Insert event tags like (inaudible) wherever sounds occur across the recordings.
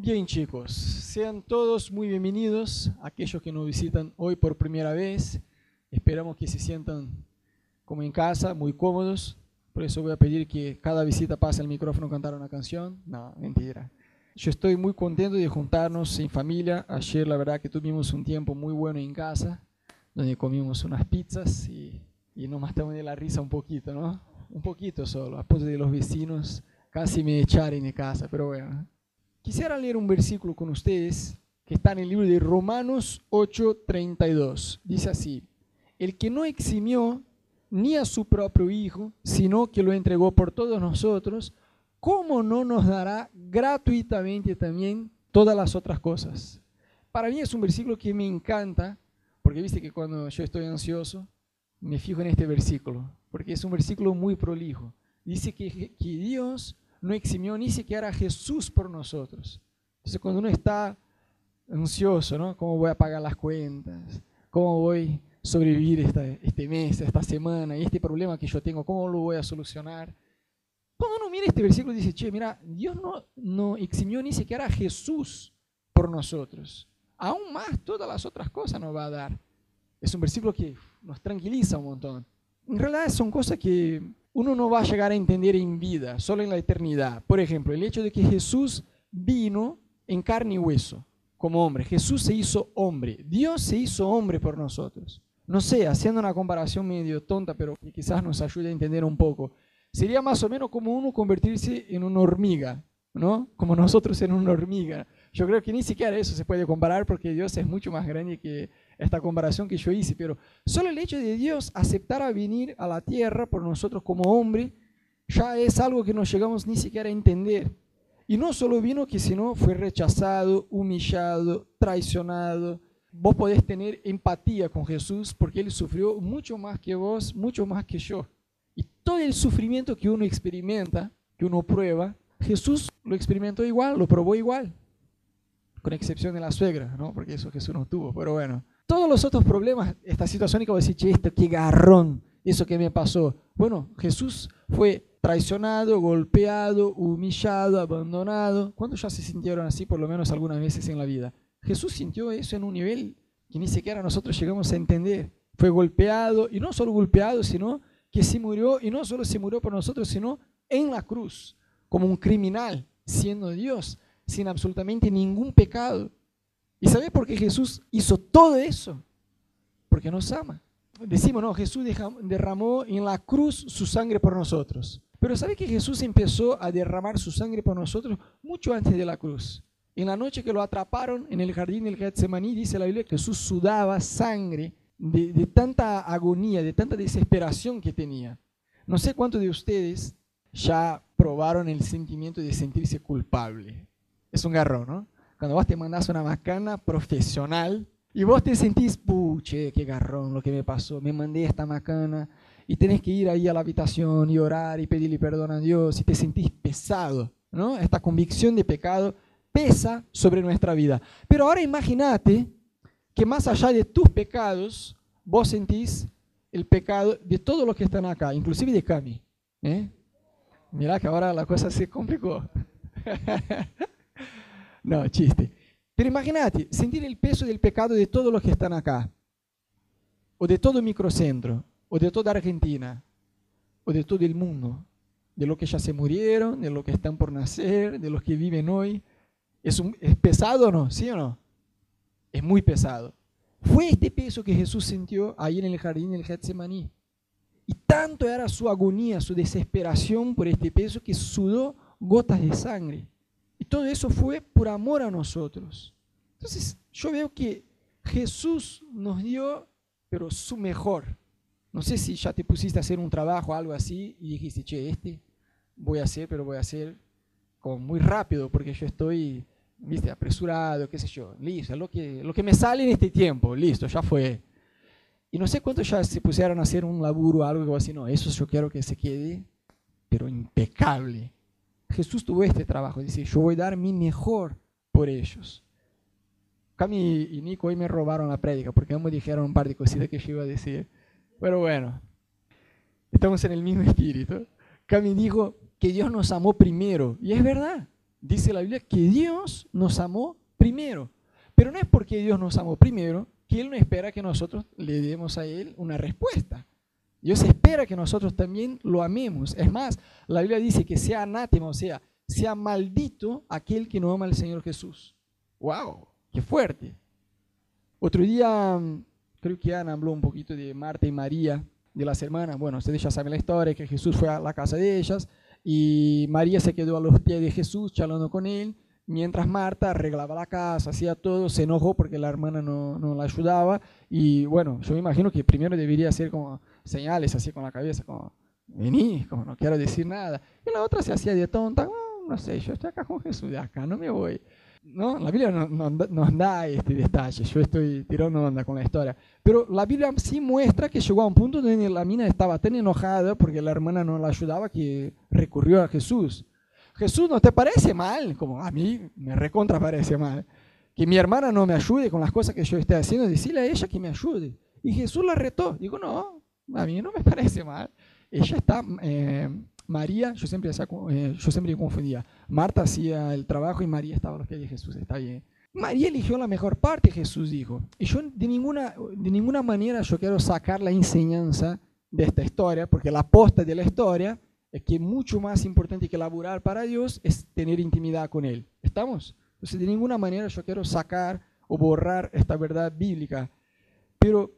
Bien chicos, sean todos muy bienvenidos, aquellos que nos visitan hoy por primera vez. Esperamos que se sientan como en casa, muy cómodos. Por eso voy a pedir que cada visita pase al micrófono a cantar una canción. No, mentira. Yo estoy muy contento de juntarnos en familia. Ayer la verdad que tuvimos un tiempo muy bueno en casa, donde comimos unas pizzas y, y nos matamos la risa un poquito, ¿no? Un poquito solo, a de los vecinos casi me echaron de casa, pero bueno. Quisiera leer un versículo con ustedes que está en el libro de Romanos 8:32. Dice así, el que no eximió ni a su propio Hijo, sino que lo entregó por todos nosotros, ¿cómo no nos dará gratuitamente también todas las otras cosas? Para mí es un versículo que me encanta, porque viste que cuando yo estoy ansioso, me fijo en este versículo, porque es un versículo muy prolijo. Dice que, que Dios no eximió ni siquiera a Jesús por nosotros. Entonces cuando uno está ansioso, ¿no? ¿Cómo voy a pagar las cuentas? ¿Cómo voy a sobrevivir este mes, esta semana, y este problema que yo tengo, cómo lo voy a solucionar? Cuando uno mira este versículo dice, che, mira, Dios no, no eximió ni siquiera a Jesús por nosotros. Aún más todas las otras cosas nos va a dar. Es un versículo que nos tranquiliza un montón. En realidad son cosas que uno no va a llegar a entender en vida, solo en la eternidad. Por ejemplo, el hecho de que Jesús vino en carne y hueso como hombre. Jesús se hizo hombre. Dios se hizo hombre por nosotros. No sé, haciendo una comparación medio tonta, pero que quizás nos ayude a entender un poco. Sería más o menos como uno convertirse en una hormiga, ¿no? Como nosotros en una hormiga. Yo creo que ni siquiera eso se puede comparar porque Dios es mucho más grande que esta comparación que yo hice, pero solo el hecho de Dios aceptar a venir a la tierra por nosotros como hombre, ya es algo que no llegamos ni siquiera a entender. Y no solo vino que sino fue rechazado, humillado, traicionado. Vos podés tener empatía con Jesús porque Él sufrió mucho más que vos, mucho más que yo. Y todo el sufrimiento que uno experimenta, que uno prueba, Jesús lo experimentó igual, lo probó igual. Con excepción de la suegra, ¿no? Porque eso Jesús no tuvo, pero bueno todos los otros problemas, esta situación, y como decir, che, esto, qué garrón, eso que me pasó. Bueno, Jesús fue traicionado, golpeado, humillado, abandonado. ¿Cuántos ya se sintieron así, por lo menos algunas veces en la vida? Jesús sintió eso en un nivel que ni siquiera nosotros llegamos a entender. Fue golpeado, y no solo golpeado, sino que se murió, y no solo se murió por nosotros, sino en la cruz, como un criminal, siendo Dios, sin absolutamente ningún pecado. ¿Y sabe por qué Jesús hizo todo eso? Porque nos ama. Decimos, no, Jesús derramó en la cruz su sangre por nosotros. Pero ¿sabe que Jesús empezó a derramar su sangre por nosotros mucho antes de la cruz? En la noche que lo atraparon en el jardín del Getsemaní, dice la Biblia que Jesús sudaba sangre de, de tanta agonía, de tanta desesperación que tenía. No sé cuántos de ustedes ya probaron el sentimiento de sentirse culpable. Es un garrón, ¿no? Cuando vos te mandás una macana profesional y vos te sentís, puche, qué garrón lo que me pasó, me mandé esta macana y tenés que ir ahí a la habitación y orar y pedirle perdón a Dios y te sentís pesado, ¿no? Esta convicción de pecado pesa sobre nuestra vida. Pero ahora imagínate que más allá de tus pecados, vos sentís el pecado de todos los que están acá, inclusive de Cami. ¿eh? Mirá que ahora la cosa se complicó. (laughs) No, chiste. Pero imagínate, sentir el peso del pecado de todos los que están acá, o de todo microcentro, o de toda Argentina, o de todo el mundo, de los que ya se murieron, de los que están por nacer, de los que viven hoy. ¿Es, ¿Es pesado o no? ¿Sí o no? Es muy pesado. Fue este peso que Jesús sintió ahí en el jardín del Getsemaní. Y tanto era su agonía, su desesperación por este peso que sudó gotas de sangre. Y todo eso fue por amor a nosotros. Entonces, yo veo que Jesús nos dio, pero su mejor. No sé si ya te pusiste a hacer un trabajo algo así y dijiste, che, este voy a hacer, pero voy a hacer como muy rápido porque yo estoy, viste, apresurado, qué sé yo. Listo, lo que, lo que me sale en este tiempo, listo, ya fue. Y no sé cuántos ya se pusieron a hacer un laburo algo así, no, eso yo quiero que se quede, pero impecable. Jesús tuvo este trabajo, dice, yo voy a dar mi mejor por ellos. Cami y Nico hoy me robaron la prédica porque me dijeron un par de cositas que yo iba a decir. Pero bueno, estamos en el mismo espíritu. Cami dijo que Dios nos amó primero. Y es verdad. dice la Biblia que Dios nos amó primero. Pero no es porque Dios nos amó primero que Él no espera que nosotros le demos a Él una respuesta. Dios espera que nosotros también lo amemos. Es más, la Biblia dice que sea anátema, o sea, sea maldito aquel que no ama al Señor Jesús. ¡Wow! ¡Qué fuerte! Otro día, creo que Ana habló un poquito de Marta y María, de las hermanas. Bueno, ustedes ya saben la historia, que Jesús fue a la casa de ellas y María se quedó a los pies de Jesús charlando con él, mientras Marta arreglaba la casa, hacía todo, se enojó porque la hermana no, no la ayudaba y bueno, yo me imagino que primero debería hacer como señales así con la cabeza, como vení, como no quiero decir nada. Y la otra se hacía de tonta, ah, no sé, yo estoy acá con Jesús, de acá no me voy. ¿no? La Biblia no, nos da este detalle, yo estoy tirando onda con la historia. Pero la Biblia sí muestra que llegó a un punto donde la mina estaba tan enojada porque la hermana no la ayudaba que recurrió a Jesús. Jesús, ¿no te parece mal? Como a mí me recontra parece mal. Que mi hermana no me ayude con las cosas que yo esté haciendo, decirle a ella que me ayude. Y Jesús la retó. Digo, no, a mí no me (laughs) parece mal. Ella está... Eh, María, yo siempre, eh, yo siempre confundía. Marta hacía el trabajo y María estaba a los pies de Jesús. Está bien. María eligió la mejor parte, Jesús dijo. Y yo de ninguna, de ninguna manera yo quiero sacar la enseñanza de esta historia, porque la aposta de la historia es que mucho más importante que laburar para Dios es tener intimidad con Él. ¿Estamos? Entonces de ninguna manera yo quiero sacar o borrar esta verdad bíblica. Pero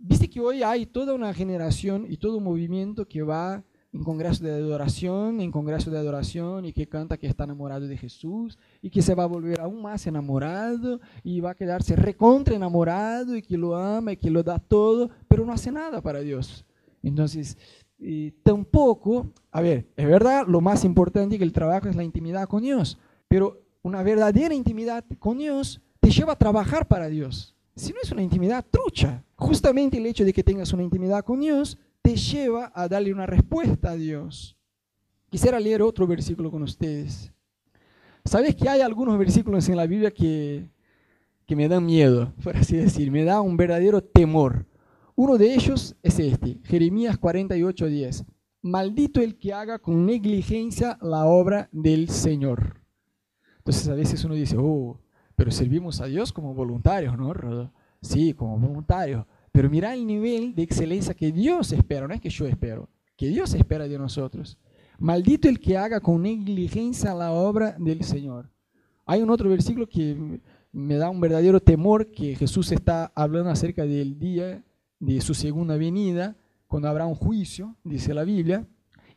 viste que hoy hay toda una generación y todo un movimiento que va en congreso de adoración, en congreso de adoración, y que canta que está enamorado de Jesús, y que se va a volver aún más enamorado, y va a quedarse recontra enamorado, y que lo ama, y que lo da todo, pero no hace nada para Dios. Entonces, tampoco, a ver, es verdad, lo más importante que el trabajo es la intimidad con Dios, pero una verdadera intimidad con Dios te lleva a trabajar para Dios. Si no es una intimidad trucha, justamente el hecho de que tengas una intimidad con Dios te lleva a darle una respuesta a Dios. Quisiera leer otro versículo con ustedes. Sabes que hay algunos versículos en la Biblia que, que me dan miedo, (laughs) por así decir, me da un verdadero temor. Uno de ellos es este, Jeremías 48, 10. Maldito el que haga con negligencia la obra del Señor. Entonces a veces uno dice, oh, pero servimos a Dios como voluntarios, ¿no? Sí, como voluntarios. Pero mira el nivel de excelencia que Dios espera, no es que yo espero, que Dios espera de nosotros. Maldito el que haga con negligencia la obra del Señor. Hay un otro versículo que me da un verdadero temor que Jesús está hablando acerca del día de su segunda venida, cuando habrá un juicio, dice la Biblia,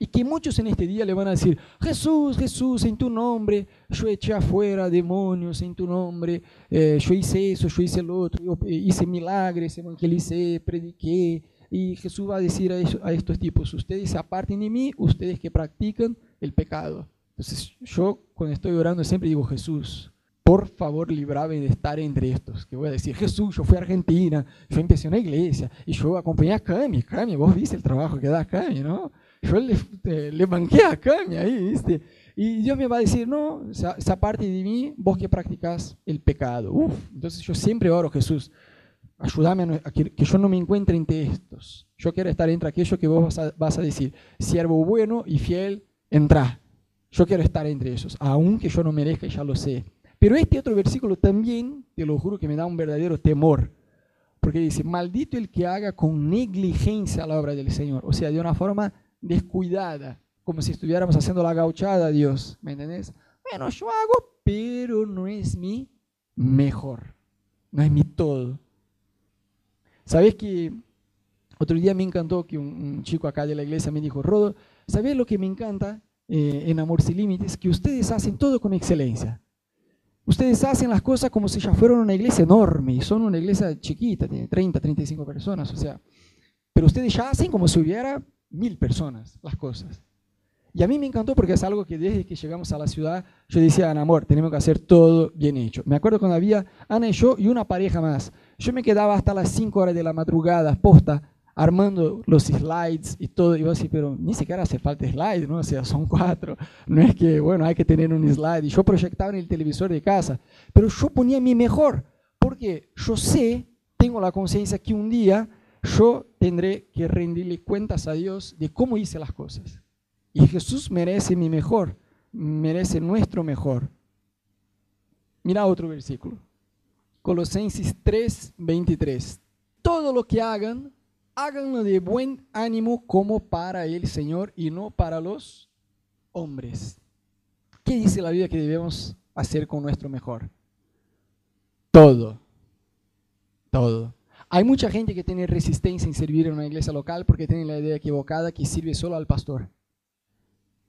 y que muchos en este día le van a decir, Jesús, Jesús, en tu nombre, yo eché afuera demonios, en tu nombre, eh, yo hice eso, yo hice lo otro, yo eh, hice milagres, evangelicé, prediqué. Y Jesús va a decir a, estos tipos, ustedes se aparten de mí, ustedes que practican el pecado. Entonces yo cuando estoy orando siempre digo, Jesús, por favor, librame de estar entre estos. Que voy a decir, Jesús, yo fui a Argentina, yo empecé una iglesia y yo acompañé a Cami. Cami, vos viste el trabajo que da Cami, ¿no? Yo le, eh, le banqué a Cami ahí, ¿viste? Y Dios me va a decir, no, esa, parte de mí, vos que practicas el pecado. Uf, entonces yo siempre oro, Jesús, ayúdame a, que, yo no me encuentre entre estos. Yo quiero estar entre aquellos que vos vas a, vas a decir, siervo bueno y fiel, entra. Yo quiero estar entre ellos, aunque yo no merezca ya lo sé. Pero este otro versículo también, te lo juro que me da un verdadero temor. Porque dice, maldito el que haga con negligencia la obra del Señor. O sea, de una forma descuidada, como si estuviéramos haciendo la gauchada a Dios, ¿me entendés? Bueno, yo hago, pero no es mi mejor, no es mi todo. ¿Sabes que otro día me encantó que un, chico acá de la iglesia me dijo, Rodo, ¿sabes lo que me encanta eh, en Amor Sin Límites? Que ustedes hacen todo con excelencia. Ustedes hacen las cosas como si ya fueran una iglesia enorme y son una iglesia chiquita, tiene 30, 35 personas, o sea, pero ustedes ya hacen como si hubiera mil personas las cosas. Y a mí me encantó porque es algo que desde que llegamos a la ciudad, yo decía, Ana, amor, tenemos que hacer todo bien hecho. Me acuerdo cuando había Ana y yo y una pareja más. Yo me quedaba hasta las 5 horas de la madrugada, posta, armando los slides y todo. Y yo así, pero ni siquiera hace falta slides, ¿no? O sea, son cuatro. No es que, bueno, hay que tener un slide. Y yo proyectaba en el televisor de casa. Pero yo ponía mi mejor, porque yo sé, tengo la conciencia que un día yo tendré que rendirle cuentas a Dios de cómo hice las cosas. Y Jesús merece mi mejor. merece nuestro mejor. Mira otro versículo. Colosenses 3, 23. Todo lo que hagan, háganlo de buen ánimo como para el Señor y no para los hombres. ¿Qué dice la Biblia que debemos hacer con nuestro mejor? Todo. Todo. Hay mucha gente que tiene resistencia en servir en una iglesia local porque tiene la idea equivocada que sirve solo al pastor.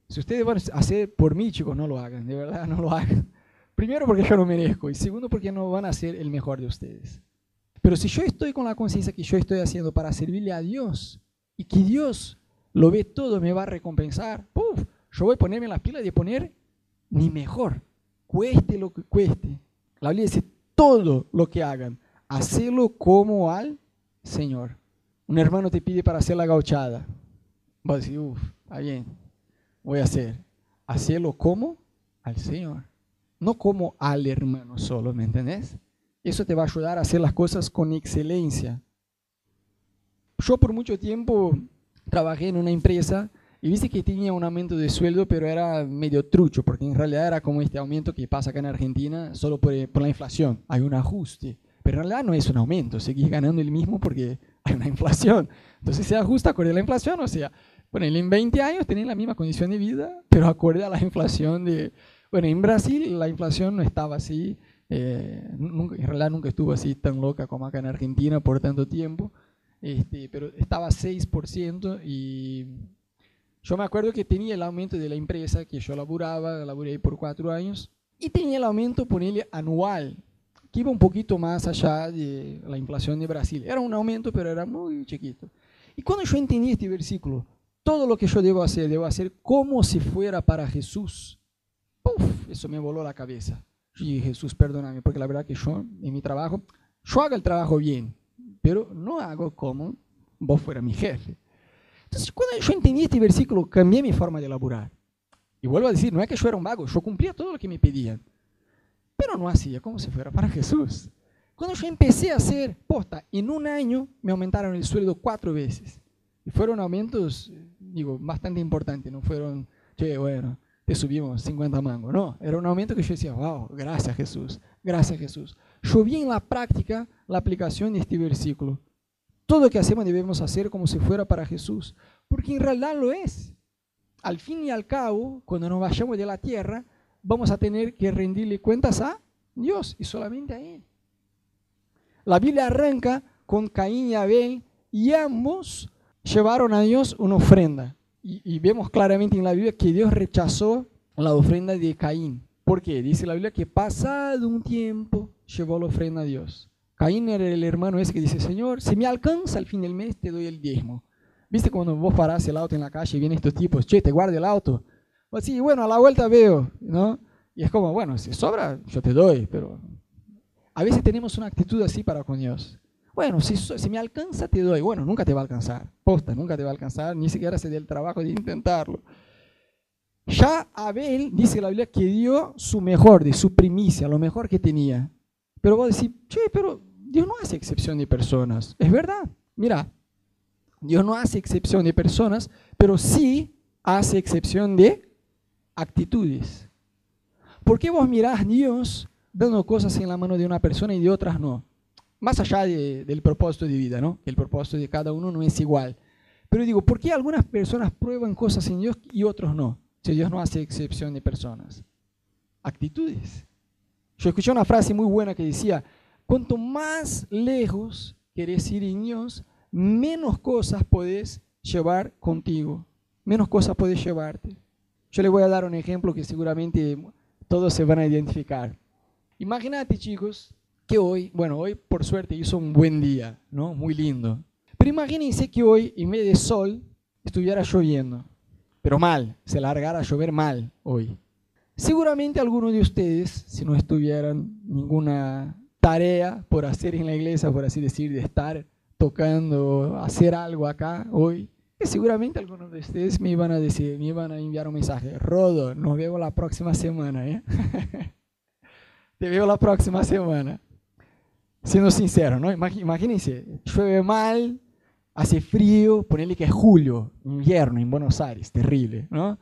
Si ustedes van a hacer por mí, chicos, no lo hagan, de verdad, no lo hagan. Primero porque yo lo merezco y segundo porque no van a ser el mejor de ustedes. Pero si yo estoy con la conciencia que yo estoy haciendo para servirle a Dios y que Dios lo ve todo, me va a recompensar, ¡puf! yo voy a ponerme en las pilas de poner mi mejor, cueste lo que cueste. La Biblia dice, todo lo que hagan, hacerlo como al Señor. Un hermano te pide para hacer la gauchada. Va a decir, uff, está bien, voy a hacer. Hacerlo como al Señor no como al hermano solo, ¿me entendés? Eso te va a ayudar a hacer las cosas con excelencia. Yo por mucho tiempo trabajé en una empresa y viste que tenía un aumento de sueldo, pero era medio trucho, porque en realidad era como este aumento que pasa acá en Argentina solo por, la inflación. Hay un ajuste, pero en realidad no es un aumento, seguís ganando el mismo porque (laughs) hay una inflación. Entonces se ajusta acorde a la inflación, o sea, bueno, en 20 años tenés la misma condición de vida, pero acorde a la inflación de, bueno, en Brasil la inflación no estaba así, eh, en realidad nunca estuvo así tan loca como acá en Argentina por tanto tiempo, este, pero estaba 6% y yo me acuerdo que tenía el aumento de la empresa que yo laburaba, laburé por cuatro años, y tenía el aumento, ponerle anual, que iba un poquito más allá de la inflación de Brasil. Era un aumento, pero era muy chiquito. Y cuando yo entendí este versículo, todo lo que yo debo hacer, debo hacer como si fuera para Jesús. ¡puf! Eso me voló la cabeza. Y Jesús, perdóname, porque la verdad que yo, en mi trabajo, yo hago el trabajo bien, pero no hago como vos fuera mi jefe. Entonces, cuando yo entendí este versículo, cambié mi forma de laburar. Y vuelvo a decir, no es que yo era un vago, yo cumplía todo lo que me pedían, pero no hacía como si fuera para Jesús. Cuando yo empecé a hacer posta, en un año me aumentaron el sueldo cuatro veces. Y fueron aumentos, digo, bastante importantes, no fueron, che, bueno, te subimos 50 mangos. No, era un aumento que yo decía, wow, gracias Jesús, gracias Jesús. Yo vi en la práctica la aplicación de este versículo. Todo lo que hacemos debemos hacer como si fuera para Jesús, porque en realidad lo es. Al fin y al cabo, cuando nos vayamos de la tierra, vamos a tener que rendirle cuentas a Dios y solamente a Él. La Biblia arranca con Caín y Abel y ambos llevaron a Dios una ofrenda. Y, vemos claramente en la Biblia que Dios rechazó la ofrenda de Caín. ¿Por qué? Dice la Biblia que pasado un tiempo llevó la ofrenda a Dios. Caín era el hermano ese que dice, Señor, si me alcanza al fin del mes, te doy el diezmo. ¿Viste cuando vos parás el auto en la calle y vienen estos tipos, che, te guardo el auto? Sí, bueno, a la vuelta veo, ¿no? Y es como, bueno, si sobra, yo te doy, pero a veces tenemos una actitud así para con Dios. Bueno, si, si me alcanza, te doy. Bueno, nunca te va a alcanzar. Posta, nunca te va a alcanzar, ni siquiera se dé el trabajo de intentarlo. Ya Abel, dice la Biblia, que dio su mejor, de su primicia, lo mejor que tenía. Pero vos decís, che, pero Dios no hace excepción de personas. Es verdad. Mira, Dios no hace excepción de personas, pero sí hace excepción de actitudes. ¿Por qué vos mirás Dios dando cosas en la mano de una persona y de otras no? más allá del propósito de vida, ¿no? El propósito de cada uno no es igual. Pero digo, ¿por qué algunas personas prueban cosas en Dios y otros no? Si Dios no hace excepción de personas. Actitudes. Yo escuché una frase muy buena que decía, cuanto más lejos querés ir en Dios, menos cosas podés llevar contigo, menos cosas podés llevarte. Yo le voy a dar un ejemplo que seguramente todos se van a identificar. Imagínate, chicos, que hoy, bueno, hoy por suerte hizo un buen día, ¿no? Muy lindo. Pero imagínense que hoy, en vez de sol, estuviera lloviendo. Pero mal, se largara a llover mal hoy. Seguramente algunos de ustedes, si no estuvieran ninguna tarea por hacer en la iglesia, por así decir, de estar tocando, hacer algo acá hoy, seguramente algunos de ustedes me iban a decir, me iban a enviar un mensaje, Rodo, nos vemos la próxima semana, ¿eh? (laughs) Te veo la próxima semana siendo sincero, ¿no? Imagínense, llueve mal, hace frío, ponele que es julio, invierno en Buenos Aires, terrible, ¿no?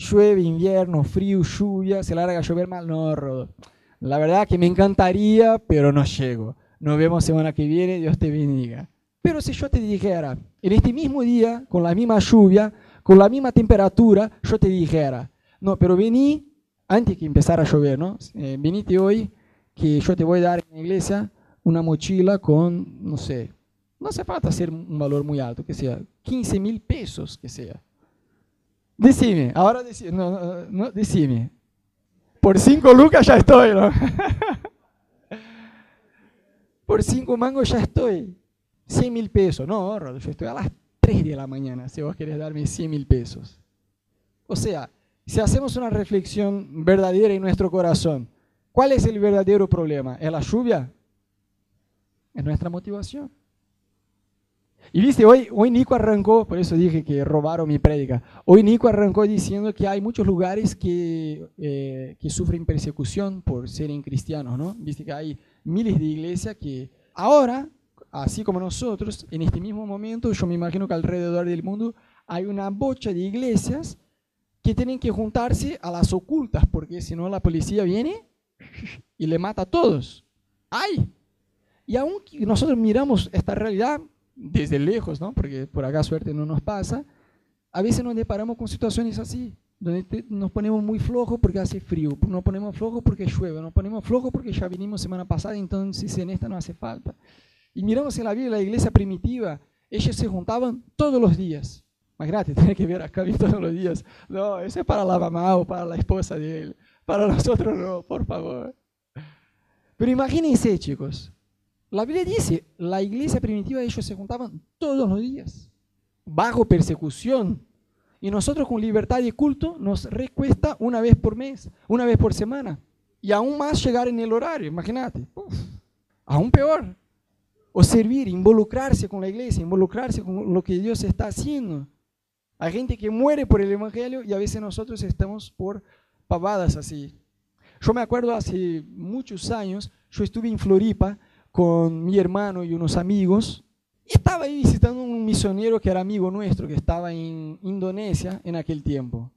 llueve, invierno, frío, lluvia, se larga a llover mal, no, Rodo. La verdad que me encantaría, pero no llego. Nos vemos semana que viene, Dios te bendiga. Pero si yo te dijera, en este mismo día, con la misma lluvia, con la misma temperatura, yo te dijera, no, pero vení antes que empezara a llover, ¿no? Eh, venite hoy, que yo te voy a dar en la iglesia una mochila con, no sé, no hace falta ser un valor muy alto, que sea 15 mil pesos, que sea. Decime, ahora decime, no, no, decime. Por 5 lucas ya estoy, ¿no? (laughs) Por 5 mangos ya estoy. 100 mil pesos. No, Rodolfo, estoy a las 3 de la mañana si vos querés darme 100 mil pesos. O sea, si hacemos una reflexión verdadera en nuestro corazón, ¿cuál es el verdadero problema? ¿Es la lluvia? Es nuestra motivación. Y viste, hoy, hoy Nico arrancó, por eso dije que robaron mi prédica, hoy Nico arrancó diciendo que hay muchos lugares que, eh, que sufren persecución por ser cristianos, ¿no? Viste que hay miles de iglesias que ahora así como nosotros, en este mismo momento, yo me imagino que alrededor del mundo hay una bocha de iglesias que tienen que juntarse a las ocultas, porque si no la policía viene y le mata a todos. ¡Ay! Y aún nosotros miramos esta realidad desde lejos, ¿no? porque por acá suerte no nos pasa, a veces nos deparamos con situaciones así, donde nos ponemos muy flojos porque hace frío, nos ponemos flojos porque llueve, nos ponemos flojos porque ya vinimos semana pasada, entonces en esta no hace falta. Y miramos en la de la iglesia primitiva, ellos se juntaban todos los días. Imagínate, (laughs) tiene que ver acá todos los días. No, eso es para la mamá o para la esposa de él. Para nosotros no, por favor. Pero imagínense, chicos. La Biblia dice, la iglesia primitiva ellos se juntaban todos los días, bajo persecución. Y nosotros con libertad de culto nos recuesta una vez por mes, una vez por semana. Y aún más llegar en el horario, imagínate. aún peor o servir, involucrarse con la iglesia, involucrarse con lo que Dios está haciendo. Hay gente que muere por el Evangelio y a veces nosotros estamos por pavadas así. Yo me acuerdo hace muchos años, yo estuve en Floripa con mi hermano y unos amigos. Y estaba ahí visitando un misionero que era amigo nuestro, que estaba en Indonesia en aquel tiempo.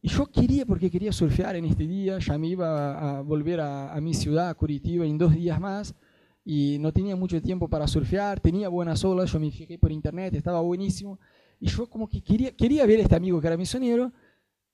Y yo quería, porque quería surfear en este día, ya me iba a volver a, a mi ciudad, a Curitiba, en dos días más y no tenía mucho tiempo para surfear, tenía buenas olas, yo me fijé por internet, estaba buenísimo, y yo como que quería, quería ver a este amigo que era misionero,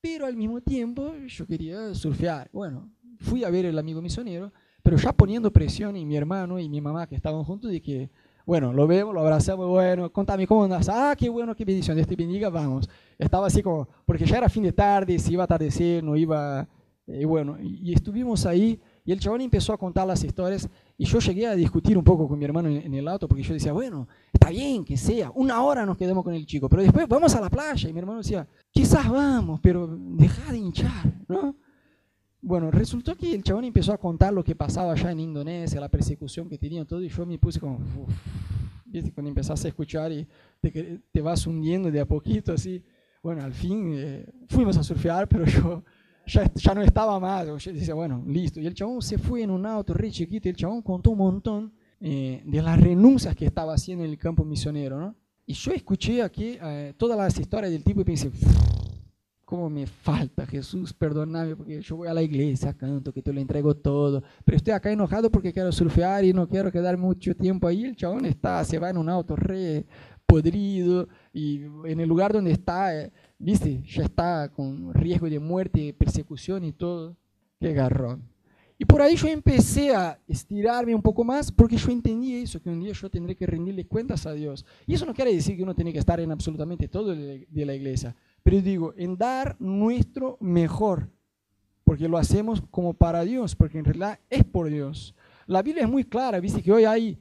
pero al mismo tiempo yo quería surfear. Bueno, fui a ver al amigo misionero, pero ya poniendo presión en mi hermano y mi mamá que estaban juntos de que, bueno, lo vemos, lo abrazamos, bueno, contame cómo andas, ah, qué bueno, qué bendición, Dios te bendiga, vamos. Estaba así como, porque ya era fin de tarde, se iba a atardecer, no iba, y eh, bueno, y estuvimos ahí, y el chabón empezó a contar las historias y yo llegué a discutir un poco con mi hermano en, el auto porque yo decía, bueno, está bien que sea, una hora nos quedamos con el chico, pero después vamos a la playa. Y mi hermano decía, quizás vamos, pero deja de hinchar, ¿no? Bueno, resultó que el chabón empezó a contar lo que pasaba allá en Indonesia, la persecución que tenía todo, y yo me puse como, ¿viste? Cuando empezás a escuchar y te, te, vas hundiendo de a poquito, así. Bueno, al fin eh, fuimos a surfear, pero yo ya, ya no estaba más. Decía, bueno, listo. Y el chabón se fue en un auto re chiquito y el chabón contó un montón eh, de las renuncias que estaba haciendo en el campo misionero, ¿no? Y yo escuché aquí eh, todas las historias del tipo y pensé, ¿cómo me falta Jesús? Perdóname porque yo voy a la iglesia, canto, que te lo entrego todo, pero estoy acá enojado porque quiero surfear y no quiero quedar mucho tiempo ahí. El chabón está, se va en un auto re podrido y en el lugar donde está... Eh, viste, ya está con riesgo de muerte, persecución y todo. Qué garrón. Y por ahí yo empecé a estirarme un poco más porque yo entendí eso, que un día yo tendré que rendirle cuentas a Dios. Y eso no quiere decir que uno tiene que estar en absolutamente todo de la iglesia, pero digo, en dar nuestro mejor, porque lo hacemos como para Dios, porque en realidad es por Dios. La Biblia es muy clara, viste que hoy hay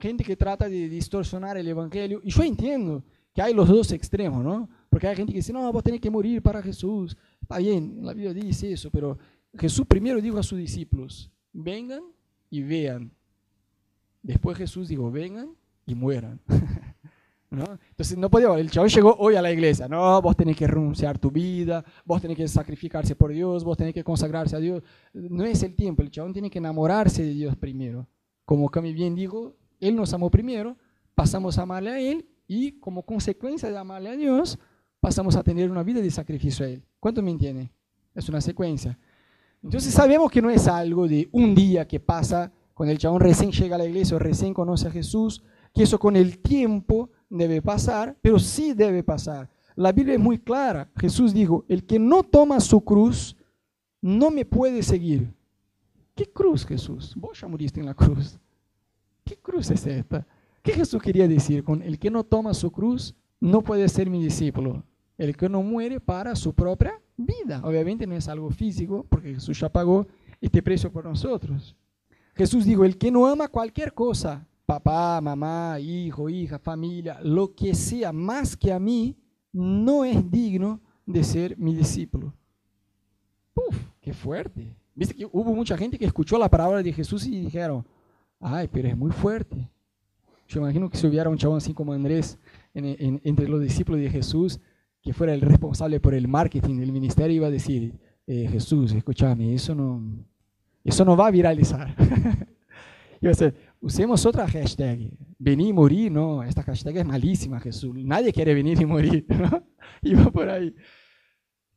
gente que trata de distorsionar el Evangelio, y yo entiendo que hay los dos extremos, ¿no? Porque hay gente que dice, no, vos tenés que morir para Jesús. Está bien, la Biblia dice eso, pero Jesús primero dijo a sus discípulos, vengan y vean. Después Jesús dijo, vengan y mueran. (laughs) ¿No? Entonces no podía, el chavo llegó hoy a la iglesia, no, vos tenés que renunciar tu vida, vos tenés que sacrificarse por Dios, vos tenés que consagrarse a Dios. No es el tiempo, el chabón tiene que enamorarse de Dios primero. Como Cami bien dijo, Él nos amó primero, pasamos a amarle a Él y como consecuencia de amarle a Dios, pasamos a tener una vida de sacrificio a Él. ¿Cuánto me entiende? Es una secuencia. Entonces sabemos que no es algo de un día que pasa cuando el chabón recién llega a la iglesia o recién conoce a Jesús, que eso con el tiempo debe pasar, pero sí debe pasar. La Biblia es muy clara. Jesús dijo, el que no toma su cruz no me puede seguir. ¿Qué cruz, Jesús? Vos ya muriste en la cruz. ¿Qué cruz es esta? ¿Qué Jesús quería decir con el que no toma su cruz no puede ser mi discípulo? El que no muere para su propia vida. Obviamente no es algo físico, porque Jesús ya pagó este precio por nosotros. Jesús dijo, el que no ama cualquier cosa, papá, mamá, hijo, hija, familia, lo que sea más que a mí, no es digno de ser mi discípulo. Uf, qué fuerte. Viste que hubo mucha gente que escuchó la palabra de Jesús y dijeron, ay, pero es muy fuerte. Yo imagino que si hubiera un chabón así como Andrés entre los discípulos de Jesús, que fuera el responsable por el marketing del ministerio, iba a decir, eh, Jesús, escúchame, eso no, eso no va a viralizar. (laughs) iba a decir, usemos otra hashtag, venir y morir, no, esta hashtag es malísima, Jesús, nadie quiere venir y morir, (laughs) ¿no? iba por ahí.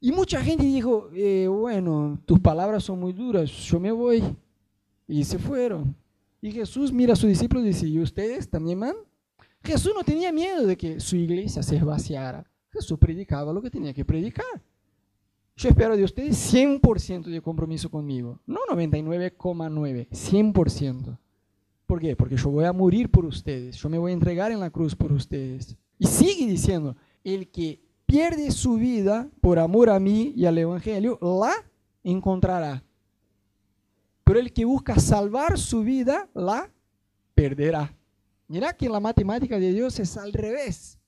Y mucha gente dijo, eh, bueno, tus palabras son muy duras, yo me voy. Y se fueron. Y Jesús mira a sus discípulos y dice, ¿y ustedes también van? Jesús no tenía miedo de que su iglesia se vaciara. Jesús predicaba lo que tenía que predicar. Yo espero de ustedes 100% de compromiso conmigo, no 99,9, 100%. ¿Por qué? Porque yo voy a morir por ustedes, yo me voy a entregar en la cruz por ustedes. Y sigue diciendo, el que pierde su vida por amor a mí y al Evangelio, la encontrará. Pero el que busca salvar su vida, la perderá. Mira que la matemática de Dios es al revés.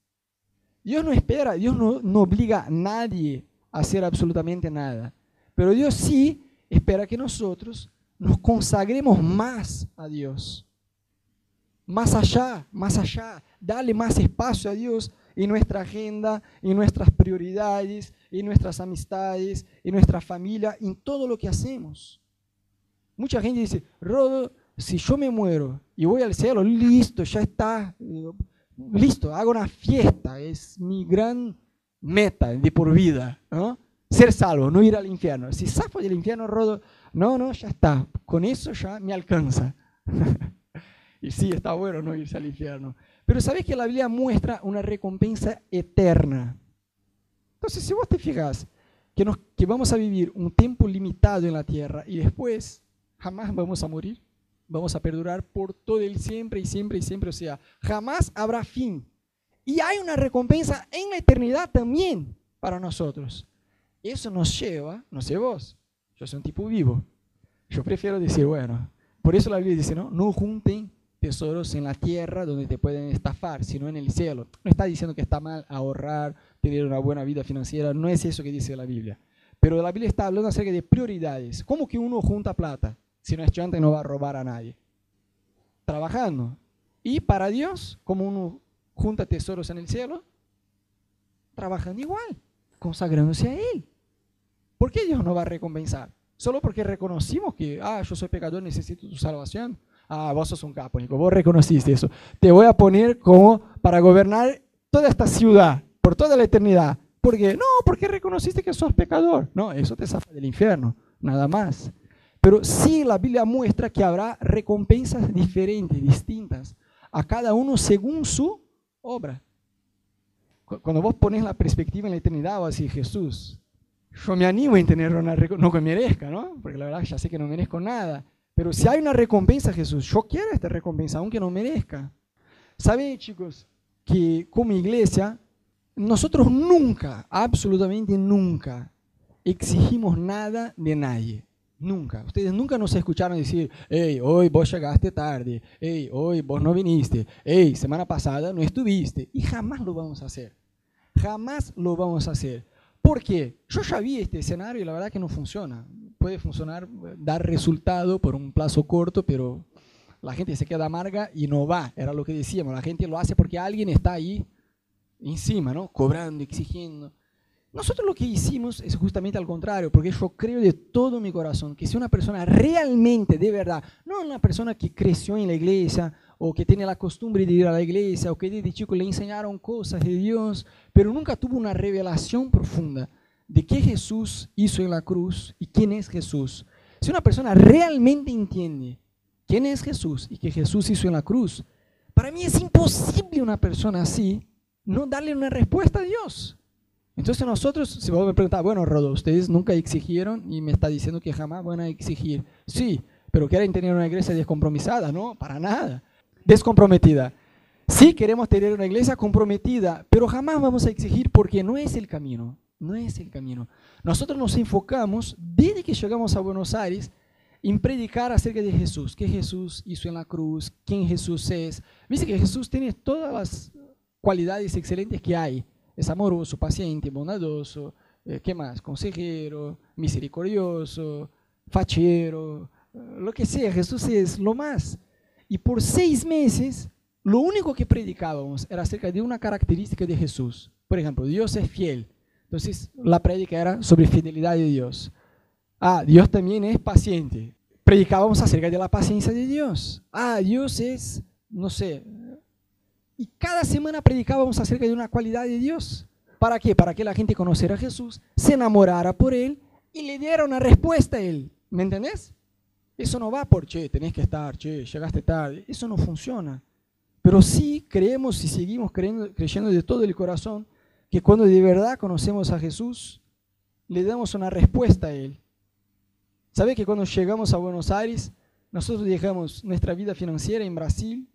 Dios no espera, Dios no, no obliga a nadie a hacer absolutamente nada. Pero Dios sí espera que nosotros nos consagremos más a Dios. Más allá, más allá. Dale más espacio a Dios en nuestra agenda, en nuestras prioridades, en nuestras amistades, en nuestra familia, en todo lo que hacemos. Mucha gente dice, Rodo, si yo me muero y voy al cielo, listo, ya está listo, hago una fiesta, es mi gran meta de por vida, ¿no? Ser salvo, no ir al infierno. Si zafo del infierno, rodo, no, no, ya está, con eso ya me alcanza. (laughs) y sí, está bueno no irse al infierno. Pero sabes que la Biblia muestra una recompensa eterna. Entonces, si vos te fijas que, nos, que vamos a vivir un tiempo limitado en la tierra y después jamás vamos a morir, vamos a perdurar por todo el siempre y siempre y siempre. O sea, jamás habrá fin. Y hay una recompensa en la eternidad también para nosotros. Eso nos lleva, no sé vos, yo soy un tipo vivo. Yo prefiero decir, bueno, por eso la Biblia dice, no, no junten tesoros en la tierra donde te pueden estafar, sino en el cielo. No está diciendo que está mal ahorrar, tener una buena vida financiera, no es eso que dice la Biblia. Pero la Biblia está hablando acerca de prioridades. ¿Cómo que uno junta plata? Si no es chante, no va a robar a nadie. Trabajando. Y para Dios, como uno junta tesoros en el cielo, trabajando igual, consagrándose a Él. ¿Por qué Dios no va a recompensar? Solo porque reconocimos que, ah, yo soy pecador, necesito tu salvación. Ah, vos sos un capo, Nico, vos reconociste eso. Te voy a poner como para gobernar toda esta ciudad por toda la eternidad. ¿Por qué? No, porque reconociste que sos pecador. No, eso te zafa del infierno, nada más. Pero sí la Biblia muestra que habrá recompensas diferentes, distintas, a cada uno según su obra. Cuando vos pones la perspectiva en la eternidad, vas a Jesús, yo me animo a tener una recompensa, no que merezca, ¿no? Porque la verdad ya sé que no merezco nada. Pero si hay una recompensa, Jesús, yo quiero esta recompensa, aunque no merezca. ¿Saben, chicos, que como iglesia, nosotros nunca, absolutamente nunca, exigimos nada de nadie? Nunca. Ustedes nunca nos escucharon decir, hey, hoy vos llegaste tarde, hey, hoy vos no viniste, hey, semana pasada no estuviste. Y jamás lo vamos a hacer. Jamás lo vamos a hacer. ¿Por qué? Yo ya vi este escenario y la verdad que no funciona. Puede funcionar, dar resultado por un plazo corto, pero la gente se queda amarga y no va. Era lo que decíamos, la gente lo hace porque alguien está ahí encima, ¿no? Cobrando, exigiendo. Nosotros lo que hicimos es justamente al contrario, porque yo creo de todo mi corazón que si una persona realmente, de verdad, no una persona que creció en la iglesia o que tiene la costumbre de ir a la iglesia, o que desde chico le enseñaron cosas de Dios, pero nunca tuvo una revelación profunda de qué Jesús hizo en la cruz y quién es Jesús. Si una persona realmente entiende quién es Jesús y qué Jesús hizo en la cruz, para mí es imposible una persona así no darle una respuesta a Dios. Entonces nosotros, si vos me preguntar, bueno, Rodo, ustedes nunca exigieron y me está diciendo que jamás van a exigir. Sí, pero quieren tener una iglesia descompromisada, no, para nada. Descomprometida. Sí queremos tener una iglesia comprometida, pero jamás vamos a exigir porque no es el camino, no es el camino. Nosotros nos enfocamos, desde que llegamos a Buenos Aires, en predicar acerca de Jesús, qué Jesús hizo en la cruz, quién Jesús es. Viste que Jesús tiene todas las cualidades excelentes que hay es amoroso, paciente, bondadoso, eh, ¿qué más? Consejero, misericordioso, fachero, eh, lo que sea, Jesús es lo más. Y por seis meses, lo único que predicábamos era acerca de una característica de Jesús. Por ejemplo, Dios es fiel. Entonces, la prédica era sobre fidelidad de Dios. Ah, Dios también es paciente. Predicábamos acerca de la paciencia de Dios. Ah, Dios es, no sé, y cada semana predicábamos acerca de una cualidad de Dios. ¿Para qué? Para que la gente conociera a Jesús, se enamorara por Él y le diera una respuesta a Él. ¿Me entendés? Eso no va por, che, tenés que estar, che, llegaste tarde. Eso no funciona. Pero sí creemos y seguimos creyendo, creyendo de todo el corazón que cuando de verdad conocemos a Jesús, le damos una respuesta a Él. ¿Sabe que cuando llegamos a Buenos Aires, nosotros dejamos nuestra vida financiera en Brasil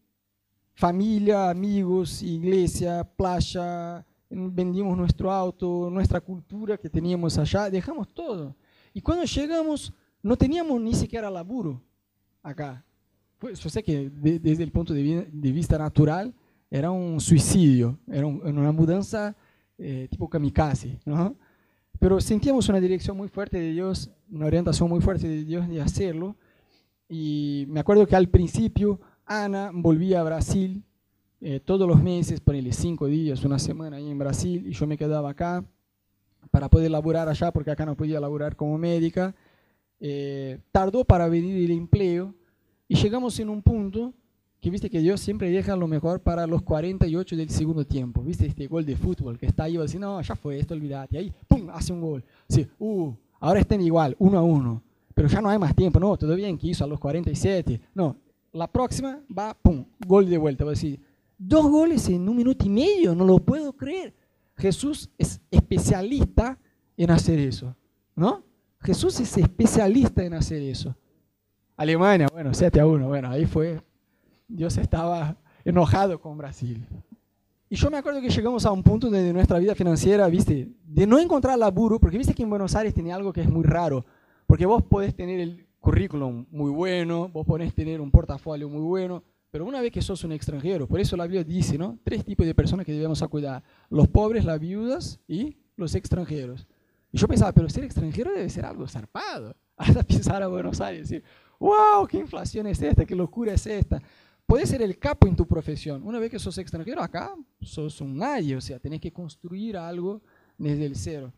familia, amigos, iglesia, playa, vendimos nuestro auto, nuestra cultura que teníamos allá, dejamos todo. Y cuando llegamos, no teníamos ni siquiera laburo acá. Pues yo sé que desde el punto de, vista natural era un suicidio, era, una mudanza eh, tipo kamikaze, ¿no? Pero sentíamos una dirección muy fuerte de Dios, una orientación muy fuerte de Dios de hacerlo. Y me acuerdo que al principio Ana volvía a Brasil eh, todos los meses, ponele cinco días, una semana ahí en Brasil, y yo me quedaba acá para poder laburar allá, porque acá no podía laburar como médica. Eh, tardó para venir el empleo y llegamos en un punto que viste que Dios siempre deja lo mejor para los 48 del segundo tiempo. Viste este gol de fútbol que está ahí, va a decir, no, ya fue esto, olvídate. Y ahí, pum, hace un gol. Sí, uh, ahora están igual, uno a uno. Pero ya no hay más tiempo, no, todo bien que hizo a los 47. No, la próxima va, pum, gol de vuelta. Va a decir, dos goles en un minuto y medio, no lo puedo creer. Jesús es especialista en hacer eso, ¿no? Jesús es especialista en hacer eso. Alemania, bueno, 7 a 1, bueno, ahí fue. Dios estaba enojado con Brasil. Y yo me acuerdo que llegamos a un punto de nuestra vida financiera, viste, de no encontrar laburo, porque viste que en Buenos Aires tiene algo que es muy raro, porque vos podés tener el currículum muy bueno, vos podés tener un portafolio muy bueno, pero una vez que sos un extranjero, por eso la Biblia dice, ¿no? Tres tipos de personas que debemos cuidar. Los pobres, las viudas y los extranjeros. Y yo pensaba, pero ser extranjero debe ser algo zarpado. (laughs) Hasta pensar a Buenos Aires y decir, wow, qué inflación es esta, qué locura es esta. Puedes ser el capo en tu profesión. Una vez que sos extranjero, acá sos un nadie, o sea, tenés que construir algo desde el cero.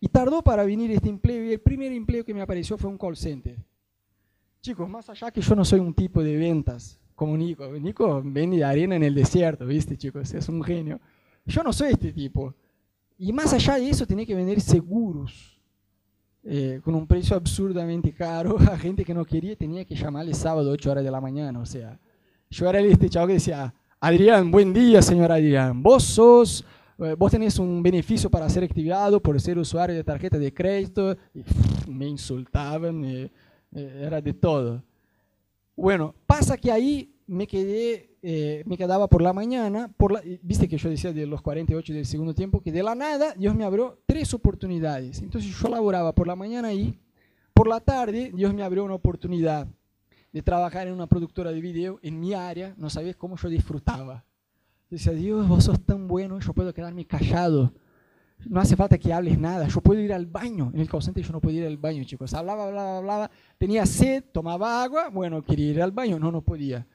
Y tardó para venir este empleo y el primer empleo que me apareció fue un call center. Chicos, más allá que yo no soy un tipo de ventas, como Nico. Nico vende arena en el desierto, ¿viste, chicos? Es un genio. Yo no soy este tipo. Y más allá de eso, tenía que vender seguros. Eh, con un precio absurdamente caro (laughs) a gente que no quería, tenía que llamarle sábado 8 horas de la mañana. O sea, yo era este chavo que decía, Adrián, buen día, señor Adrián. Vos sos, eh, vos tenés un beneficio para ser activado por ser usuario de tarjeta de crédito. Y, me insultaban, eh, era de todo. Bueno, pasa que ahí me quedé, eh, me quedaba por la mañana, por la, viste que yo decía de los 48 del segundo tiempo, que de la nada Dios me abrió tres oportunidades. Entonces yo laboraba por la mañana ahí, por la tarde Dios me abrió una oportunidad de trabajar en una productora de video en mi área, no sabías cómo yo disfrutaba. Decía, Dios, vos sos tan bueno, yo puedo quedarme callado no hace falta que hables nada, yo puedo ir al baño. En el call yo no podía ir al baño, chicos. Hablaba, hablaba, hablaba, tenía sed, tomaba agua, bueno, quería ir al baño, no, no podía.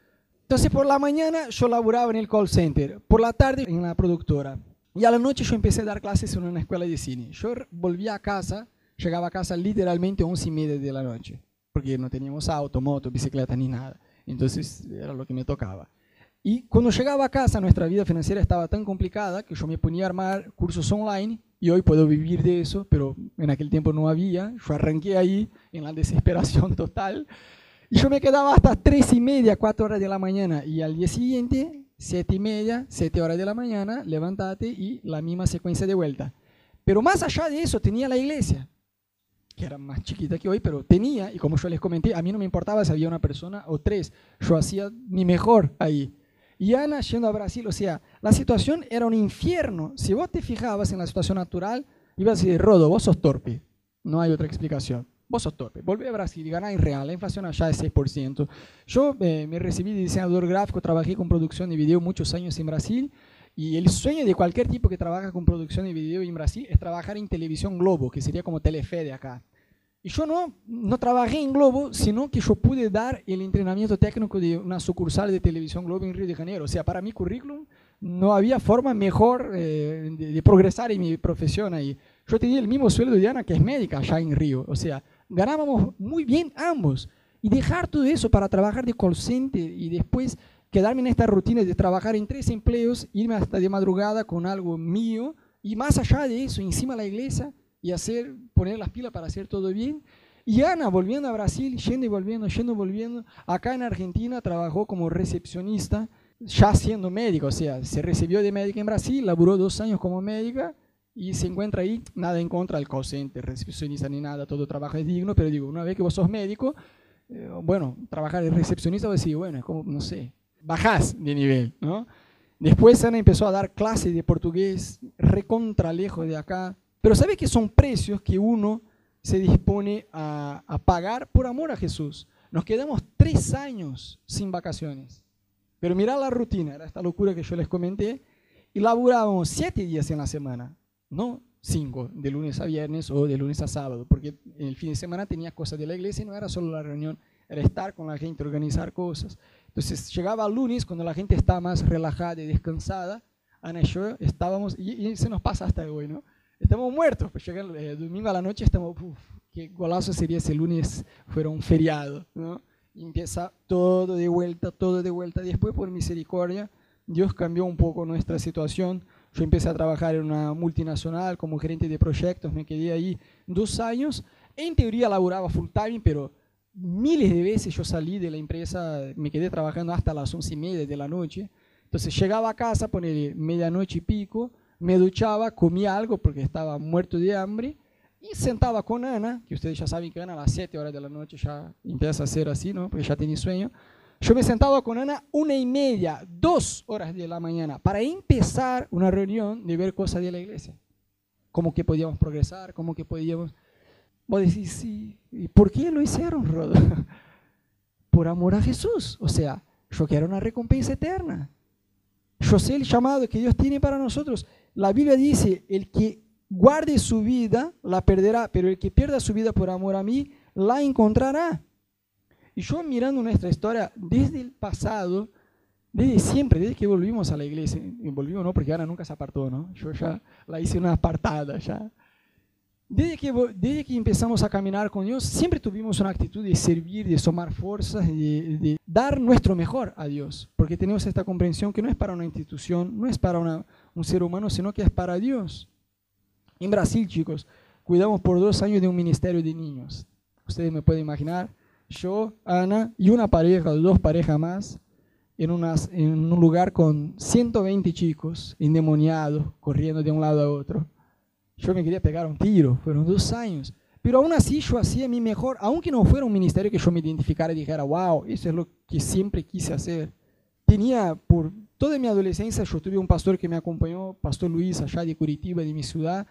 Entonces por la mañana yo laburaba en el call center, por la tarde en la productora. Y a la noche yo empecé a dar clases en una escuela de cine. Yo volvía a casa, llegaba a casa literalmente a 11 y media de la noche, porque no teníamos auto, moto, bicicleta ni nada. Entonces era lo que me tocaba. Y cuando llegaba a casa, nuestra vida financiera estaba tan complicada que yo me ponía a armar cursos online y hoy puedo vivir de eso, pero en aquel tiempo no había. Yo arranqué ahí en la desesperación (laughs) total. Y yo me quedaba hasta tres y media, cuatro horas de la mañana. Y al día siguiente, siete y media, siete horas de la mañana, levántate y la misma secuencia de vuelta. Pero más allá de eso, tenía la iglesia, que era más chiquita que hoy, pero tenía, y como yo les comenté, a mí no me importaba si había una persona o tres, yo hacía mi mejor ahí. Y Ana yendo a Brasil, o sea, la situación era un infierno. Si vos te fijabas en la situación natural, ibas a decir, Rodo, vos sos torpe. No hay otra explicación. Vos sos torpe. Volví a Brasil y ganáis real. La inflación allá es 6%. Yo eh, me recibí de diseñador gráfico, trabajé con producción de video muchos años en Brasil. Y el sueño de cualquier tipo que trabaja con producción de video en Brasil es trabajar en televisión Globo, que sería como Telefe de acá. Y yo no, no trabajé en Globo, sino que yo pude dar el entrenamiento técnico de una sucursal de televisión Globo en Río de Janeiro. O sea, para mi currículum no había forma mejor eh, de, progresar en mi profesión ahí. Yo tenía el mismo sueldo de Ana, que es médica allá en Río. O sea, ganábamos muy bien ambos. Y dejar todo eso para trabajar de call center y después quedarme en esta rutina de trabajar en tres empleos, irme hasta de madrugada con algo mío y más allá de eso, encima de la iglesia, y hacer, poner las pilas para hacer todo bien. Y Ana, volviendo a Brasil, yendo y volviendo, yendo y volviendo, acá en Argentina trabajó como recepcionista, ya siendo médico, o sea, se recibió de médica en Brasil, laburó dos años como médica y se encuentra ahí, nada en contra del call recepcionista ni nada, todo trabajo es digno, pero digo, una vez que vos sos médico, eh, bueno, trabajar de recepcionista, vos decís, bueno, es como, no sé, bajás de nivel, ¿no? Después Ana empezó a dar clases de portugués, recontra lejos de acá, pero ¿sabe que son precios que uno se dispone a, pagar por amor a Jesús? Nos quedamos tres años sin vacaciones. Pero mirá la rutina, era esta locura que yo les comenté, y laburábamos siete días en la semana, no cinco, de lunes a viernes o de lunes a sábado, porque el fin de semana tenía cosas de la iglesia y no era solo la reunión, era estar con la gente, organizar cosas. Entonces llegaba el lunes cuando la gente está más relajada y descansada, Ana y yo estábamos, y, y se nos pasa hasta hoy, ¿no? Estamos muertos. Pues llega el eh, domingo a la noche, estamos, uf, qué golazo sería si el lunes fuera un feriado, ¿no? Y empieza todo de vuelta, todo de vuelta. Después, por misericordia, Dios cambió un poco nuestra situación. Yo empecé a trabajar en una multinacional como gerente de proyectos, me quedé ahí dos años. En teoría laboraba full time, pero miles de veces yo salí de la empresa, me quedé trabajando hasta las once y media de la noche. Entonces llegaba a casa, ponele medianoche y pico, me duchaba, comía algo porque estaba muerto de hambre y sentaba con Ana, que ustedes ya saben que Ana a las 7 horas de la noche ya empieza a ser así, ¿no? porque ya tenía sueño. Yo me sentaba con Ana una y media, dos horas de la mañana para empezar una reunión de ver cosas de la iglesia. Cómo que podíamos progresar, cómo que podíamos... Vos decís, sí, ¿y por qué lo hicieron, Rodo? (laughs) Por amor a Jesús. O sea, yo quiero una recompensa eterna. Yo sé el llamado que Dios tiene para nosotros. La Biblia dice, el que guarde su vida la perderá, pero el que pierda su vida por amor a mí la encontrará. Y yo mirando nuestra historia desde el pasado, desde siempre, desde que volvimos a la iglesia, volvimos no, porque Ana nunca se apartó, ¿no? Yo ya la hice una apartada ya. Desde que, desde que empezamos a caminar con Dios, siempre tuvimos una actitud de servir, de sumar fuerzas, de dar nuestro mejor a Dios, porque tenemos esta comprensión que no es para una institución, no es para una, un ser humano, sino que es para Dios. En Brasil, chicos, cuidamos por dos años de un ministerio de niños. Ustedes me pueden imaginar, yo, Ana y una pareja, dos parejas más, en, en un lugar con 120 chicos endemoniados, corriendo de un lado a otro. Yo me quería pegar un tiro, fueron dos años. Pero aún así yo hacía mi mejor, aunque no fuera un ministerio que yo me identificara y dijera, wow, eso es lo que siempre quise hacer. Tenía por toda mi adolescencia yo tuve un pastor que me acompañó, Pastor Luis, allá de Curitiba, de mi ciudad,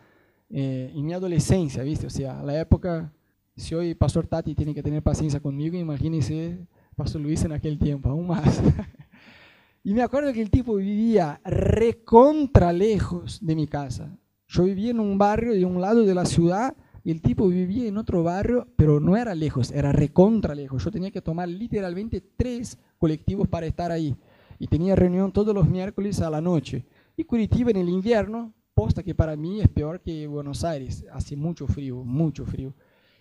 eh, en mi adolescencia, ¿viste? O sea, la época, si hoy Pastor Tati tiene que tener paciencia conmigo, imagínense Pastor Luis en aquel tiempo, aún más. (laughs) y me acuerdo que el tipo vivía recontra lejos de mi casa. Yo vivía en un barrio de un lado de la ciudad y el tipo vivía en otro barrio, pero no era lejos, era recontra lejos. Yo tenía que tomar literalmente tres colectivos para estar ahí y tenía reunión todos los miércoles a la noche. Y Curitiba en el invierno, posta que para mí es peor que Buenos Aires, hace mucho frío, mucho frío.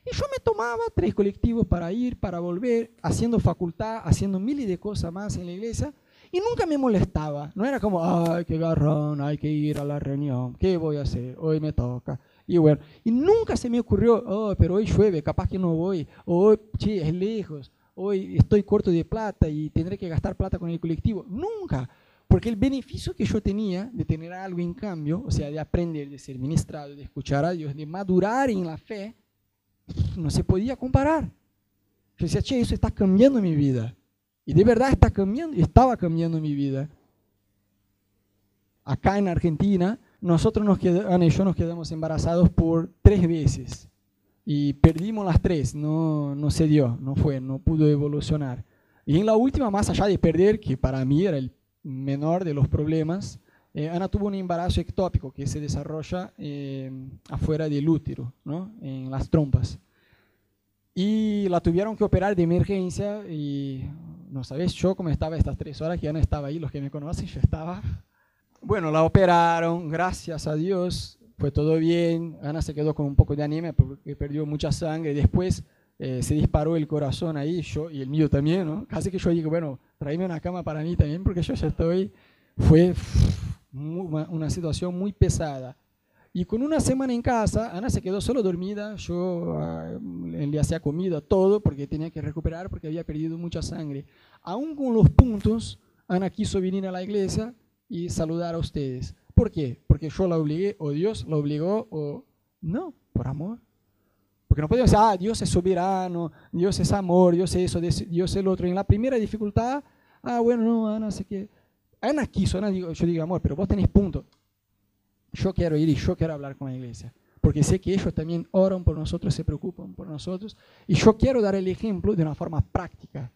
Y yo me tomaba tres colectivos para ir, para volver, haciendo facultad, haciendo miles de cosas más en la iglesia. Y nunca me molestaba. No era como, ay, qué garrón, hay que ir a la reunión. ¿Qué voy a hacer? Hoy me toca. Y bueno, y nunca se me ocurrió, oh, pero hoy llueve, capaz que no voy. O sí, es lejos. Hoy estoy corto de plata y tendré que gastar plata con el colectivo. Nunca. Porque el beneficio que yo tenía de tener algo en cambio, o sea, de aprender, de ser ministrado, de escuchar a Dios, de madurar en la fe, no se podía comparar. Yo decía, che, eso está cambiando mi vida. Y de verdad está cambiando, estaba cambiando mi vida. Acá en Argentina, nosotros nos Ana y yo nos quedamos embarazados por tres veces. Y perdimos las tres, no, no se dio, no fue, no pudo evolucionar. Y en la última, más allá de perder, que para mí era el menor de los problemas, eh, Ana tuvo un embarazo ectópico que se desarrolla eh, afuera del útero, ¿no? en las trompas. Y la tuvieron que operar de emergencia y no sabes yo cómo estaba estas tres horas que Ana estaba ahí, los que me conocen, yo estaba. Bueno, la operaron, gracias a Dios, fue todo bien. Ana se quedó con un poco de anemia porque perdió mucha sangre. Después eh, se disparó el corazón ahí, yo y el mío también, ¿no? Casi que yo digo, bueno, tráeme una cama para mí también porque yo ya estoy. Fue una situación muy pesada. Y con una semana en casa, Ana se quedó solo dormida, yo uh, le hacía comida, todo, porque tenía que recuperar, porque había perdido mucha sangre. Aún con los puntos, Ana quiso venir a la iglesia y saludar a ustedes. ¿Por qué? Porque yo la obligué, o Dios la obligó, o no, por amor. Porque no podemos decir, ah, Dios es soberano, Dios es amor, Dios es eso, Dios es el otro. En la primera dificultad, ah, bueno, no, Ana, sé que... Ana quiso, Ana, digo, yo digo, amor, pero vos tenés punto yo quiero ir y yo quiero hablar con la iglesia, porque sé que ellos también oran por nosotros, se preocupan por nosotros, y yo quiero dar el ejemplo de una forma práctica,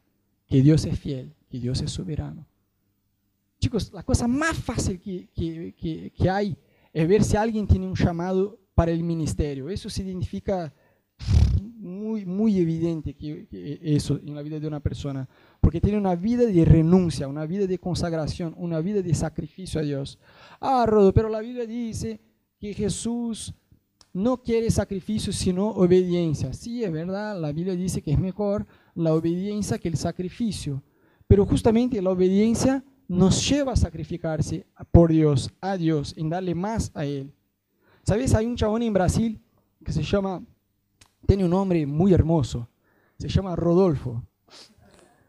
que Dios es fiel, que Dios es soberano. Chicos, la cosa más fácil que, que, que, hay es ver si alguien tiene un llamado para el ministerio. Eso se identifica muy, muy evidente que, eso en la vida de una persona, porque tiene una vida de renuncia, una vida de consagración, una vida de sacrificio a Dios. Ah, Rodo, pero la Biblia dice que Jesús no quiere sacrificio sino obediencia. Sí, es verdad, la Biblia dice que es mejor la obediencia que el sacrificio, pero justamente la obediencia nos lleva a sacrificarse por Dios, a Dios, en darle más a Él. ¿Sabes? Hay un chabón en Brasil que se llama tiene un nombre muy hermoso. Se llama Rodolfo.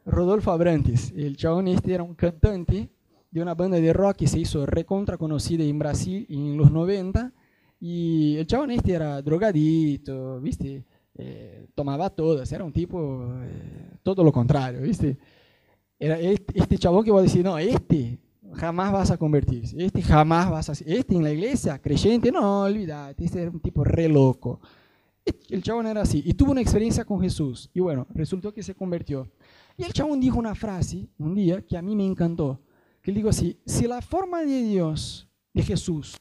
Rodolfo Abrantes. El chabón este era un cantante de una banda de rock que se hizo recontra conocida en Brasil en los 90. Y el chabón este era drogadito, ¿viste? Eh, tomaba todas, era un tipo eh, todo lo contrario, ¿viste? Era este, este, chabón que va a decir, no, este jamás vas a convertirse, este jamás vas a... Este en la iglesia, creyente, no, olvídate, este era un tipo re loco. El chabón era así y tuvo una experiencia con Jesús y bueno, resultó que se convirtió. Y el chabón dijo una frase un día que a mí me encantó, que él dijo así, si la forma de Dios, de Jesús,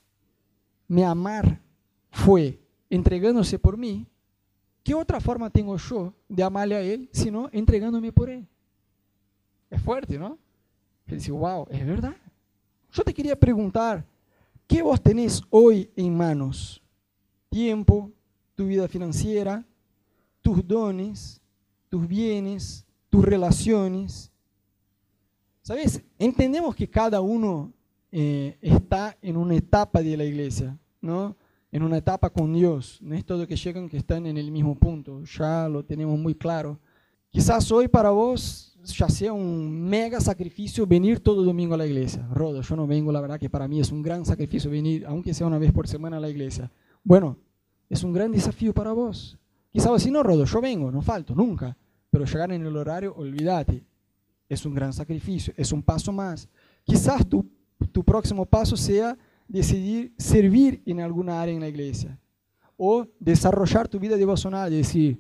me amar fue entregándose por mí, ¿qué otra forma tengo yo de amarle a Él sino entregándome por Él? Es fuerte, ¿no? Él dice, wow, es verdad. Yo te quería preguntar, ¿qué vos tenés hoy en manos? Tiempo, tu vida financiera, tus dones, tus bienes, tus relaciones. ¿Sabes? Entendemos que cada uno eh, está en una etapa de la iglesia, ¿no? En una etapa con Dios. No es todo que llegan que están en el mismo punto. Ya lo tenemos muy claro. Quizás hoy para vos ya sea un mega sacrificio venir todo domingo a la iglesia. Rodo, yo no vengo, la verdad que para mí es un gran sacrificio venir, aunque sea una vez por semana a la iglesia. Bueno, es un gran desafío para vos. Quizás si no, Rodo, yo vengo, no falto, nunca. Pero llegar en el horario, olvídate. Es un gran sacrificio, es un paso más. Quizás tu, tu próximo paso sea decidir servir en alguna área en la iglesia. O desarrollar tu vida devocional, decir,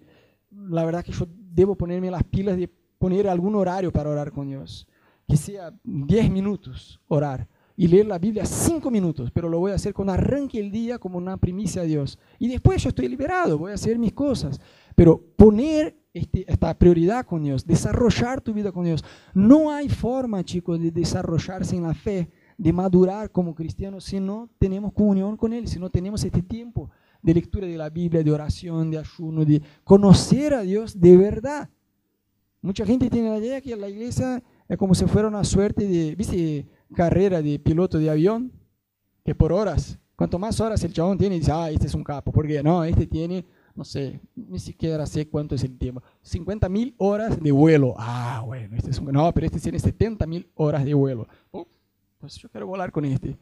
la verdad que yo debo ponerme las pilas de poner algún horario para orar con Dios. Que sea 10 minutos orar y leer la Biblia cinco minutos, pero lo voy a hacer con arranque el día como una primicia a Dios. Y después yo estoy liberado, voy a hacer mis cosas. Pero poner este, esta prioridad con Dios, desarrollar tu vida con Dios. No hay forma, chicos, de desarrollarse en la fe, de madurar como cristianos si no tenemos comunión con Él, si no tenemos este tiempo de lectura de la Biblia, de oración, de ayuno, de conocer a Dios de verdad. Mucha gente tiene la idea que la iglesia es como si fuera una suerte de, ¿viste? Carrera de piloto de avión, que por horas, cuanto más horas el chabón tiene, dice, ah, este es un capo, porque no, este tiene, no sé, ni siquiera sé cuánto es el tiempo, 50 mil horas de vuelo. Ah, bueno, este es un, no, pero este tiene 70 mil horas de vuelo. pues yo quiero volar con este.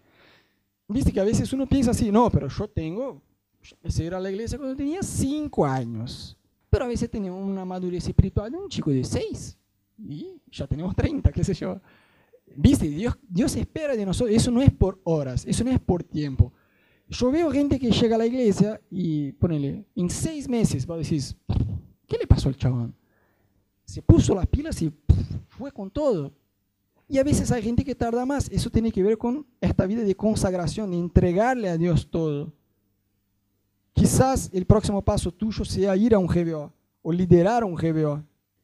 Viste que a veces uno piensa así, no, pero yo tengo, yo empecé a la iglesia cuando tenía 5 años, pero a veces tenía una madurez espiritual de un chico de 6 y ya tenemos 30, qué sé yo. Viste, Dios, Dios espera de nosotros, eso no es por horas, eso no es por tiempo. Yo veo gente que llega a la iglesia y ponele, en seis meses, vos decís, ¿qué le pasó al chabón? Se puso las pilas y fue con todo. Y a veces hay gente que tarda más. Eso tiene que ver con esta vida de consagración, de entregarle a Dios todo. Quizás el próximo paso tuyo sea ir a un GBO o liderar un GBO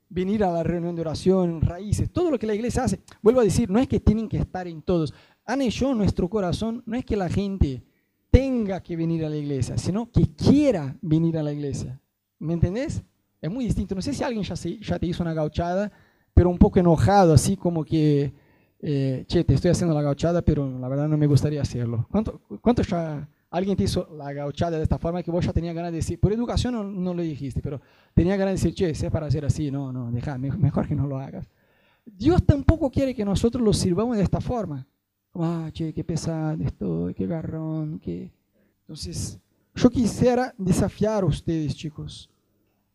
venir a la reunión de oración, raíces, todo lo que la iglesia hace. Vuelvo a decir, no es que tienen que estar en todos. Han hecho nuestro corazón, no es que la gente tenga que venir a la iglesia, sino que quiera venir a la iglesia. ¿Me entendés? Es muy distinto. No sé si alguien ya, ya te hizo una gauchada, pero un poco enojado, así como que, eh, che, te estoy haciendo la gauchada, pero la verdad no me gustaría hacerlo. ¿Cuánto, cuánto ya alguien te hizo la gauchada de esta forma que vos ya tenías ganas de decir, por educación no, no lo dijiste, pero tenía ganas de decir, che, sé para hacer así, no, no, deja, mejor que no lo hagas. Dios tampoco quiere que nosotros lo sirvamos de esta forma. Ah, che, qué pesado estoy, qué garrón, qué... Entonces, yo quisiera desafiar a ustedes, chicos,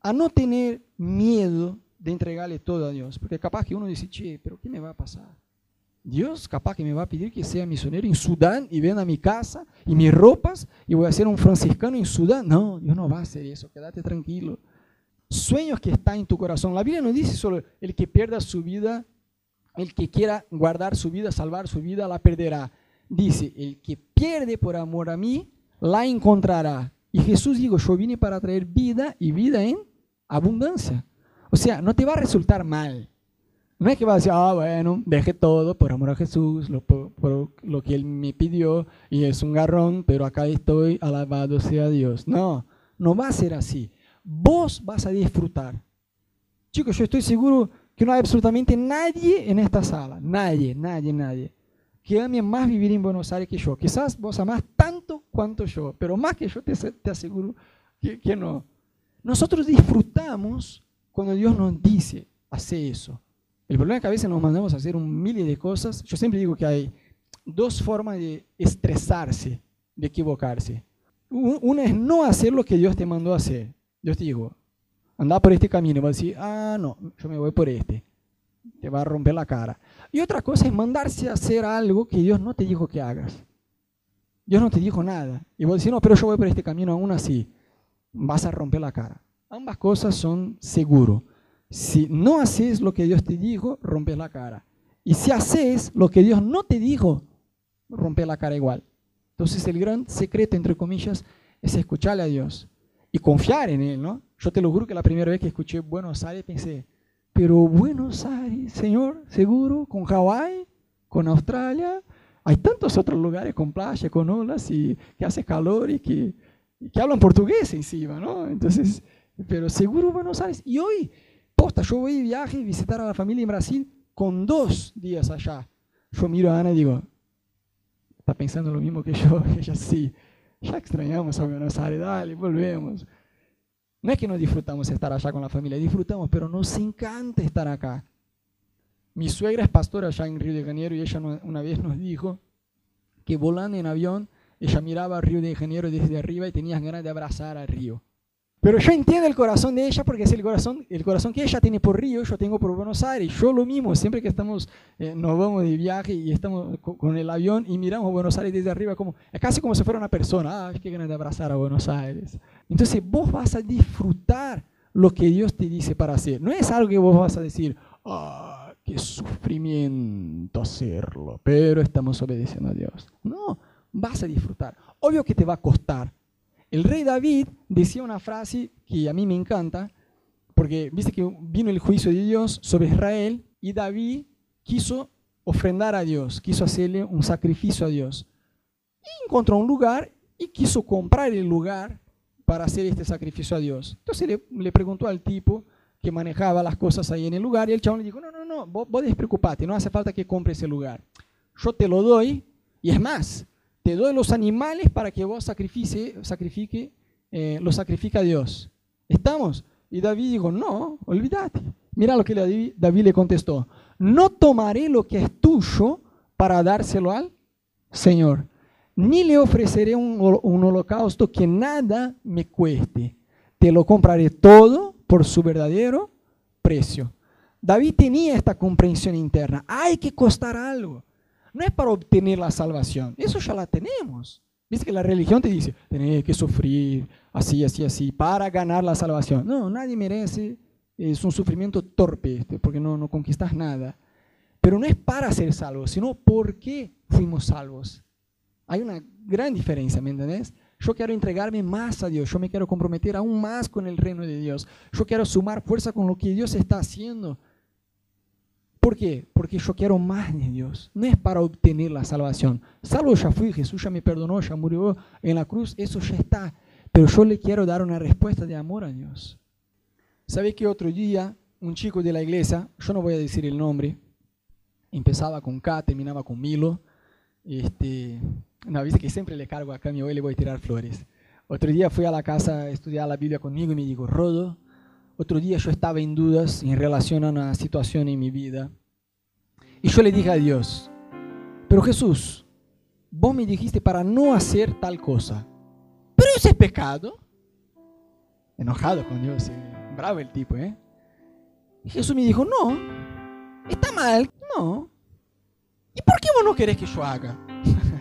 a no tener miedo de entregarle todo a Dios, porque capaz que uno dice, che, pero ¿qué me va a pasar? Dios capaz que me va a pedir que sea misionero en Sudán y ven a mi casa y mis ropas y voy a ser un franciscano en Sudán. No, Dios no va a hacer eso, quédate tranquilo. Sueños que están en tu corazón. La Biblia no dice solo el que pierda su vida, el que quiera guardar su vida, salvar su vida, la perderá. Dice, el que pierde por amor a mí, la encontrará. Y Jesús dijo, yo vine para traer vida y vida en abundancia. O sea, no te va a resultar mal no es que va a decir, ah, bueno, deje todo por amor a Jesús, lo, por, lo que Él me pidió, y es un garrón, pero acá estoy, alabado sea Dios. No, no va a ser así. Vos vas a disfrutar. Chicos, yo estoy seguro que no hay absolutamente nadie en esta sala, nadie, nadie, nadie, que ame más vivir en Buenos Aires que yo. Quizás vos amás tanto cuanto yo, pero más que yo te, te aseguro que, que no. Nosotros disfrutamos cuando Dios nos dice, hace eso. El problema es que a veces nos mandamos a hacer un mil de cosas. Yo siempre digo que hay dos formas de estresarse, de equivocarse. Una es no hacer lo que Dios te mandó a hacer. Dios te dijo, anda por este camino. Y vas a decir, ah, no, yo me voy por este. Te va a romper la cara. Y otra cosa es mandarse a hacer algo que Dios no te dijo que hagas. Dios no te dijo nada. Y vos decís, no, pero yo voy por este camino aún así. Vas a romper la cara. Ambas cosas son seguros. Si no haces lo que Dios te dijo, rompes la cara. Y si haces lo que Dios no te dijo, rompes la cara igual. Entonces el gran secreto, entre comillas, es escucharle a Dios y confiar en Él, ¿no? Yo te lo juro que la primera vez que escuché Buenos Aires pensé, pero Buenos Aires, Señor, seguro, con Hawái, con Australia, hay tantos otros lugares con playa, con olas y que hace calor que, y que hablan portugués encima, ¿no? Entonces, pero seguro Buenos Aires. Y hoy Posta, yo voy de viaje, visitar a la familia en Brasil con dos días allá. Yo miro a Ana y digo, está pensando lo mismo que yo. (laughs) Ella sí, ya extrañamos a Buenos Aires, dale, volvemos. No es que no disfrutamos estar allá con la familia, disfrutamos, pero nos encanta estar acá. Mi suegra es pastora allá en Río de Janeiro y ella una vez nos dijo que volando en avión, ella miraba a Río de Janeiro desde arriba y tenía ganas de abrazar al río. Pero yo entiendo el corazón de ella porque es el corazón, el corazón que ella tiene por Río, yo tengo por Buenos Aires. Yo lo mismo, siempre que estamos, eh, nos vamos de viaje y estamos con, el avión y miramos Buenos Aires desde arriba, como, es casi como si fuera una persona. Ah, qué ganas de abrazar a Buenos Aires. Entonces vos vas a disfrutar lo que Dios te dice para hacer. No es algo que vos vas a decir, ah, qué sufrimiento hacerlo, pero estamos obedeciendo a Dios. No, vas a disfrutar. Obvio que te va a costar el rey David decía una frase que a mí me encanta, porque viste que vino el juicio de Dios sobre Israel y David quiso ofrendar a Dios, quiso hacerle un sacrificio a Dios. Y encontró un lugar y quiso comprar el lugar para hacer este sacrificio a Dios. Entonces le, preguntó al tipo que manejaba las cosas ahí en el lugar y el chabón le dijo, no, no, no, vos, vos despreocupate, no hace falta que compre ese lugar. Yo te lo doy y es más, te doy los animales para que vos sacrifique, sacrifique eh, lo sacrifica a Dios. ¿Estamos? Y David dijo, no, olvídate. Mira lo que David le contestó. No tomaré lo que es tuyo para dárselo al Señor, ni le ofreceré un holocausto que nada me cueste. Te lo compraré todo por su verdadero precio. David tenía esta comprensión interna. Hay que costar algo. No es para obtener la salvación. Eso ya la tenemos. Viste que la religión te dice, tenés que sufrir así, así, así, para ganar la salvación. No, nadie merece. Es un sufrimiento torpe este, porque no, no conquistas nada. Pero no es para ser salvos, sino porque fuimos salvos. Hay una gran diferencia, ¿me entendés? Yo quiero entregarme más a Dios, yo me quiero comprometer aún más con el reino de Dios. Yo quiero sumar fuerza con lo que Dios está haciendo. ¿Por qué? Porque yo quiero más de Dios. No es para obtener la salvación. Salvo ya fui, Jesús ya me perdonó, ya murió en la cruz, eso ya está. Pero yo le quiero dar una respuesta de amor a Dios. ¿Sabe que otro día un chico de la iglesia, yo no voy a decir el nombre, empezaba con K, terminaba con Milo, este, no, dice que siempre le cargo a mi hoy le voy a tirar flores. Otro día fui a la casa a estudiar la Biblia conmigo y me dijo, Rodo, otro día yo estaba en dudas en relación a una situación en mi vida. Y yo le dije a Dios, pero Jesús, vos me dijiste para no hacer tal cosa. Pero ese es pecado. Enojado con Dios, eh, bravo el tipo, ¿eh? Y Jesús me dijo, no, está mal, no. ¿Y por qué vos no querés que yo haga? (laughs)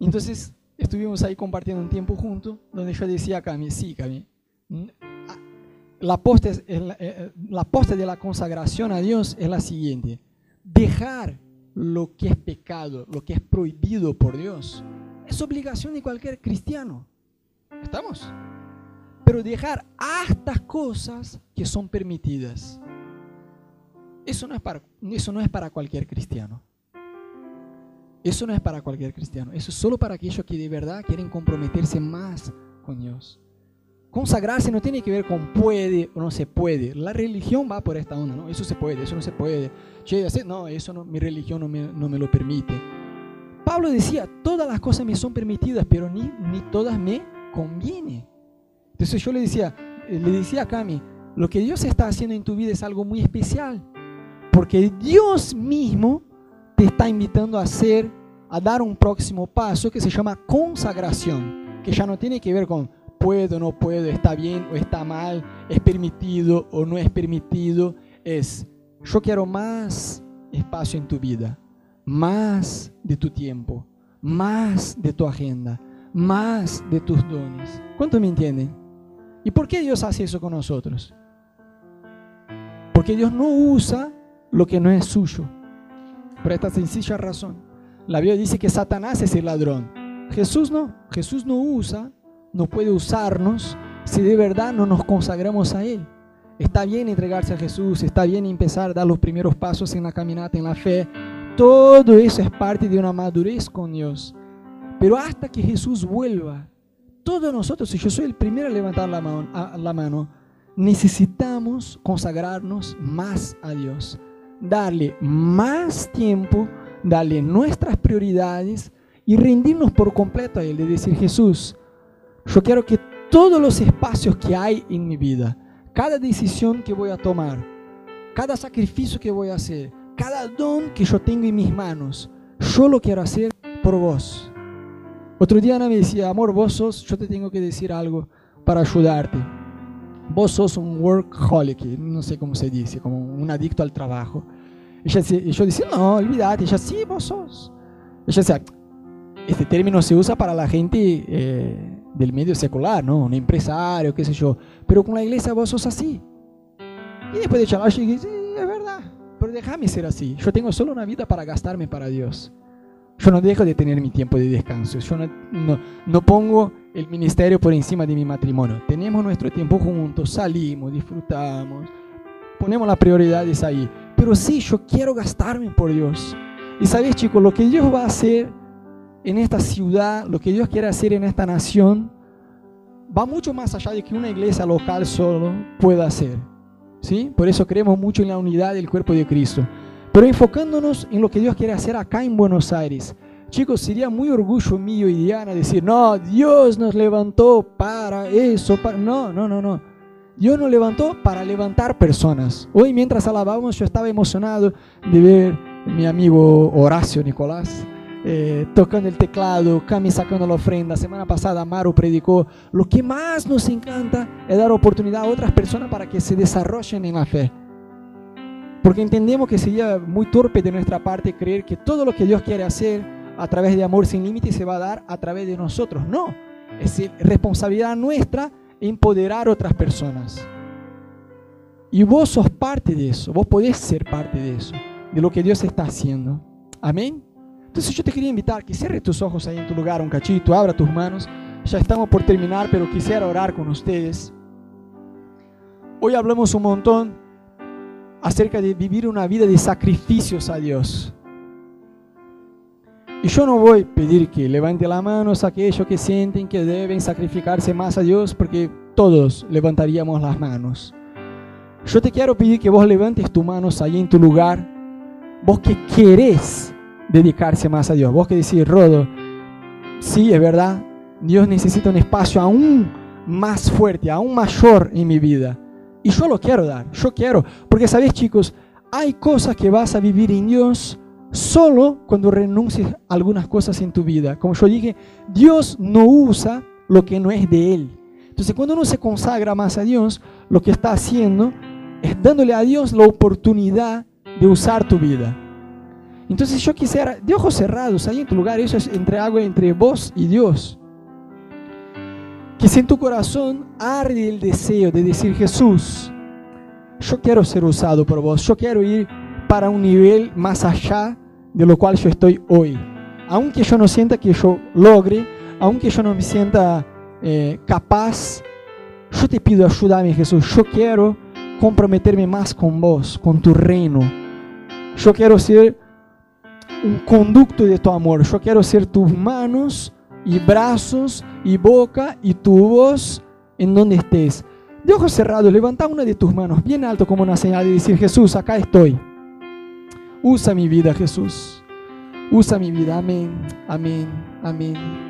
Entonces estuvimos ahí compartiendo un tiempo juntos, donde yo decía a Cami, sí, Cami, la posta, eh, eh, la posta de la consagración a Dios es la siguiente. Dejar lo que es pecado, lo que es prohibido por Dios, es obligación de cualquier cristiano. ¿Estamos? Pero dejar hasta cosas que son permitidas. Eso no es para, eso no es para cualquier cristiano. Eso no es para cualquier cristiano. Eso es solo para aquellos que de verdad quieren comprometerse más con Dios. Consagrarse no tiene que ver con puede o no se puede. La religión va por esta onda, ¿no? Eso se puede, eso no se puede. Che, no, eso no, mi religión no me, no me lo permite. Pablo decía, todas las cosas me son permitidas, pero ni, ni todas me conviene. Entonces yo le decía, eh, le decía a Cami, lo que Dios está haciendo en tu vida es algo muy especial, porque Dios mismo te está invitando a hacer, a dar un próximo paso que se llama consagración, que ya no tiene que ver con puedo, no puedo, está bien o está mal, es permitido o no es permitido, es yo quiero más espacio en tu vida, más de tu tiempo, más de tu agenda, más de tus dones. ¿Cuánto me entienden? ¿Y por qué Dios hace eso con nosotros? Porque Dios no usa lo que no es suyo. Por esta sencilla razón. La Biblia dice que Satanás es el ladrón. Jesús no. Jesús no usa no puede usarnos si de verdad no nos consagramos a Él. Está bien entregarse a Jesús, está bien empezar a dar los primeros pasos en la caminata, en la fe. Todo eso es parte de una madurez con Dios. Pero hasta que Jesús vuelva, todos nosotros, si yo soy el primero a levantar la mano necesitamos consagrarnos más a Dios, darle más tiempo, darle nuestras prioridades y rendirnos por completo a Él, de decir, Jesús, yo quiero que todos los espacios que hay en mi vida, cada decisión que voy a tomar, cada sacrificio que voy a hacer, cada don que yo tengo en mis manos, yo lo quiero hacer por vos. Otro día Ana me decía, amor, vos sos, yo te tengo que decir algo para ayudarte. Vos sos un workaholic, no sé cómo se dice, como un adicto al trabajo. Y yo decía, no, olvídate. Ella, sí, vos sos. Ella decía, este término se usa para la gente eh, del medio secular, ¿no? Un empresario, qué sé yo. Pero con la iglesia vos sos así. Y después de charlar, dije, sí, es verdad, pero déjame ser así. Yo tengo solo una vida para gastarme para Dios. Yo no dejo de tener mi tiempo de descanso. Yo no, no, no pongo el ministerio por encima de mi matrimonio. Tenemos nuestro tiempo juntos, salimos, disfrutamos, ponemos las prioridades ahí. Pero sí, yo quiero gastarme por Dios. Y sabes, chicos, lo que Dios va a hacer en esta ciudad, lo que Dios quiere hacer en esta nación, va mucho más allá de que una iglesia local solo pueda hacer. ¿sí? Por eso creemos mucho en la unidad del cuerpo de Cristo. Pero enfocándonos en lo que Dios quiere hacer acá en Buenos Aires. Chicos, sería muy orgullo mío y Diana decir, no, Dios nos levantó para eso. Para... No, no, no, no. Dios nos levantó para levantar personas. Hoy mientras alabábamos yo estaba emocionado de ver a mi amigo Horacio Nicolás eh, tocando el teclado, Cami sacando la ofrenda. Semana pasada Maru predicó. Lo que más nos encanta es dar oportunidad a otras personas para que se desarrollen en la fe. Porque entendemos que sería muy torpe de nuestra parte creer que todo lo que Dios quiere hacer a través de amor sin límites se va a dar a través de nosotros. No, es responsabilidad nuestra empoderar a otras personas. Y vos sos parte de eso, vos podés ser parte de eso, de lo que Dios está haciendo. Amén. Entonces yo te quería invitar que cierres tus ojos ahí en tu lugar un cachito, abra tus manos. Ya estamos por terminar, pero quisiera orar con ustedes. Hoy hablamos un montón acerca de vivir una vida de sacrificios a Dios. Y yo no voy a pedir que levante la mano a aquellos que sienten que deben sacrificarse más a Dios, porque todos levantaríamos las manos. Yo te quiero pedir que vos levantes tus manos ahí en tu lugar, vos que querés dedicarse más a Dios. Vos que decís, Rodo, sí, es verdad, Dios necesita un espacio aún más fuerte, aún mayor en mi vida. Y yo lo quiero dar, yo quiero. Porque sabéis chicos, hay cosas que vas a vivir en Dios solo cuando renuncies a algunas cosas en tu vida. Como yo dije, Dios no usa lo que no es de Él. Entonces cuando uno se consagra más a Dios, lo que está haciendo es dándole a Dios la oportunidad de usar tu vida. Entonces yo quisiera, de ojos cerrados, ahí en tu lugar, eso es entre agua, entre vos y Dios. Que si en tu corazón arde el deseo de decir, Jesús, yo quiero ser usado por vos, yo quiero ir para un nivel más allá de lo cual yo estoy hoy. Aunque yo no sienta que yo logre, aunque yo no me sienta eh, capaz, yo te pido ayúdame Jesús, yo quiero comprometerme más con vos, con tu reino. Yo quiero ser un conducto de tu amor. Yo quiero ser tus manos y brazos y boca y tu voz en donde estés. De ojos cerrados, levanta una de tus manos bien alto como una señal y decir, Jesús, acá estoy. Usa mi vida, Jesús. Usa mi vida. Amén, amén, amén.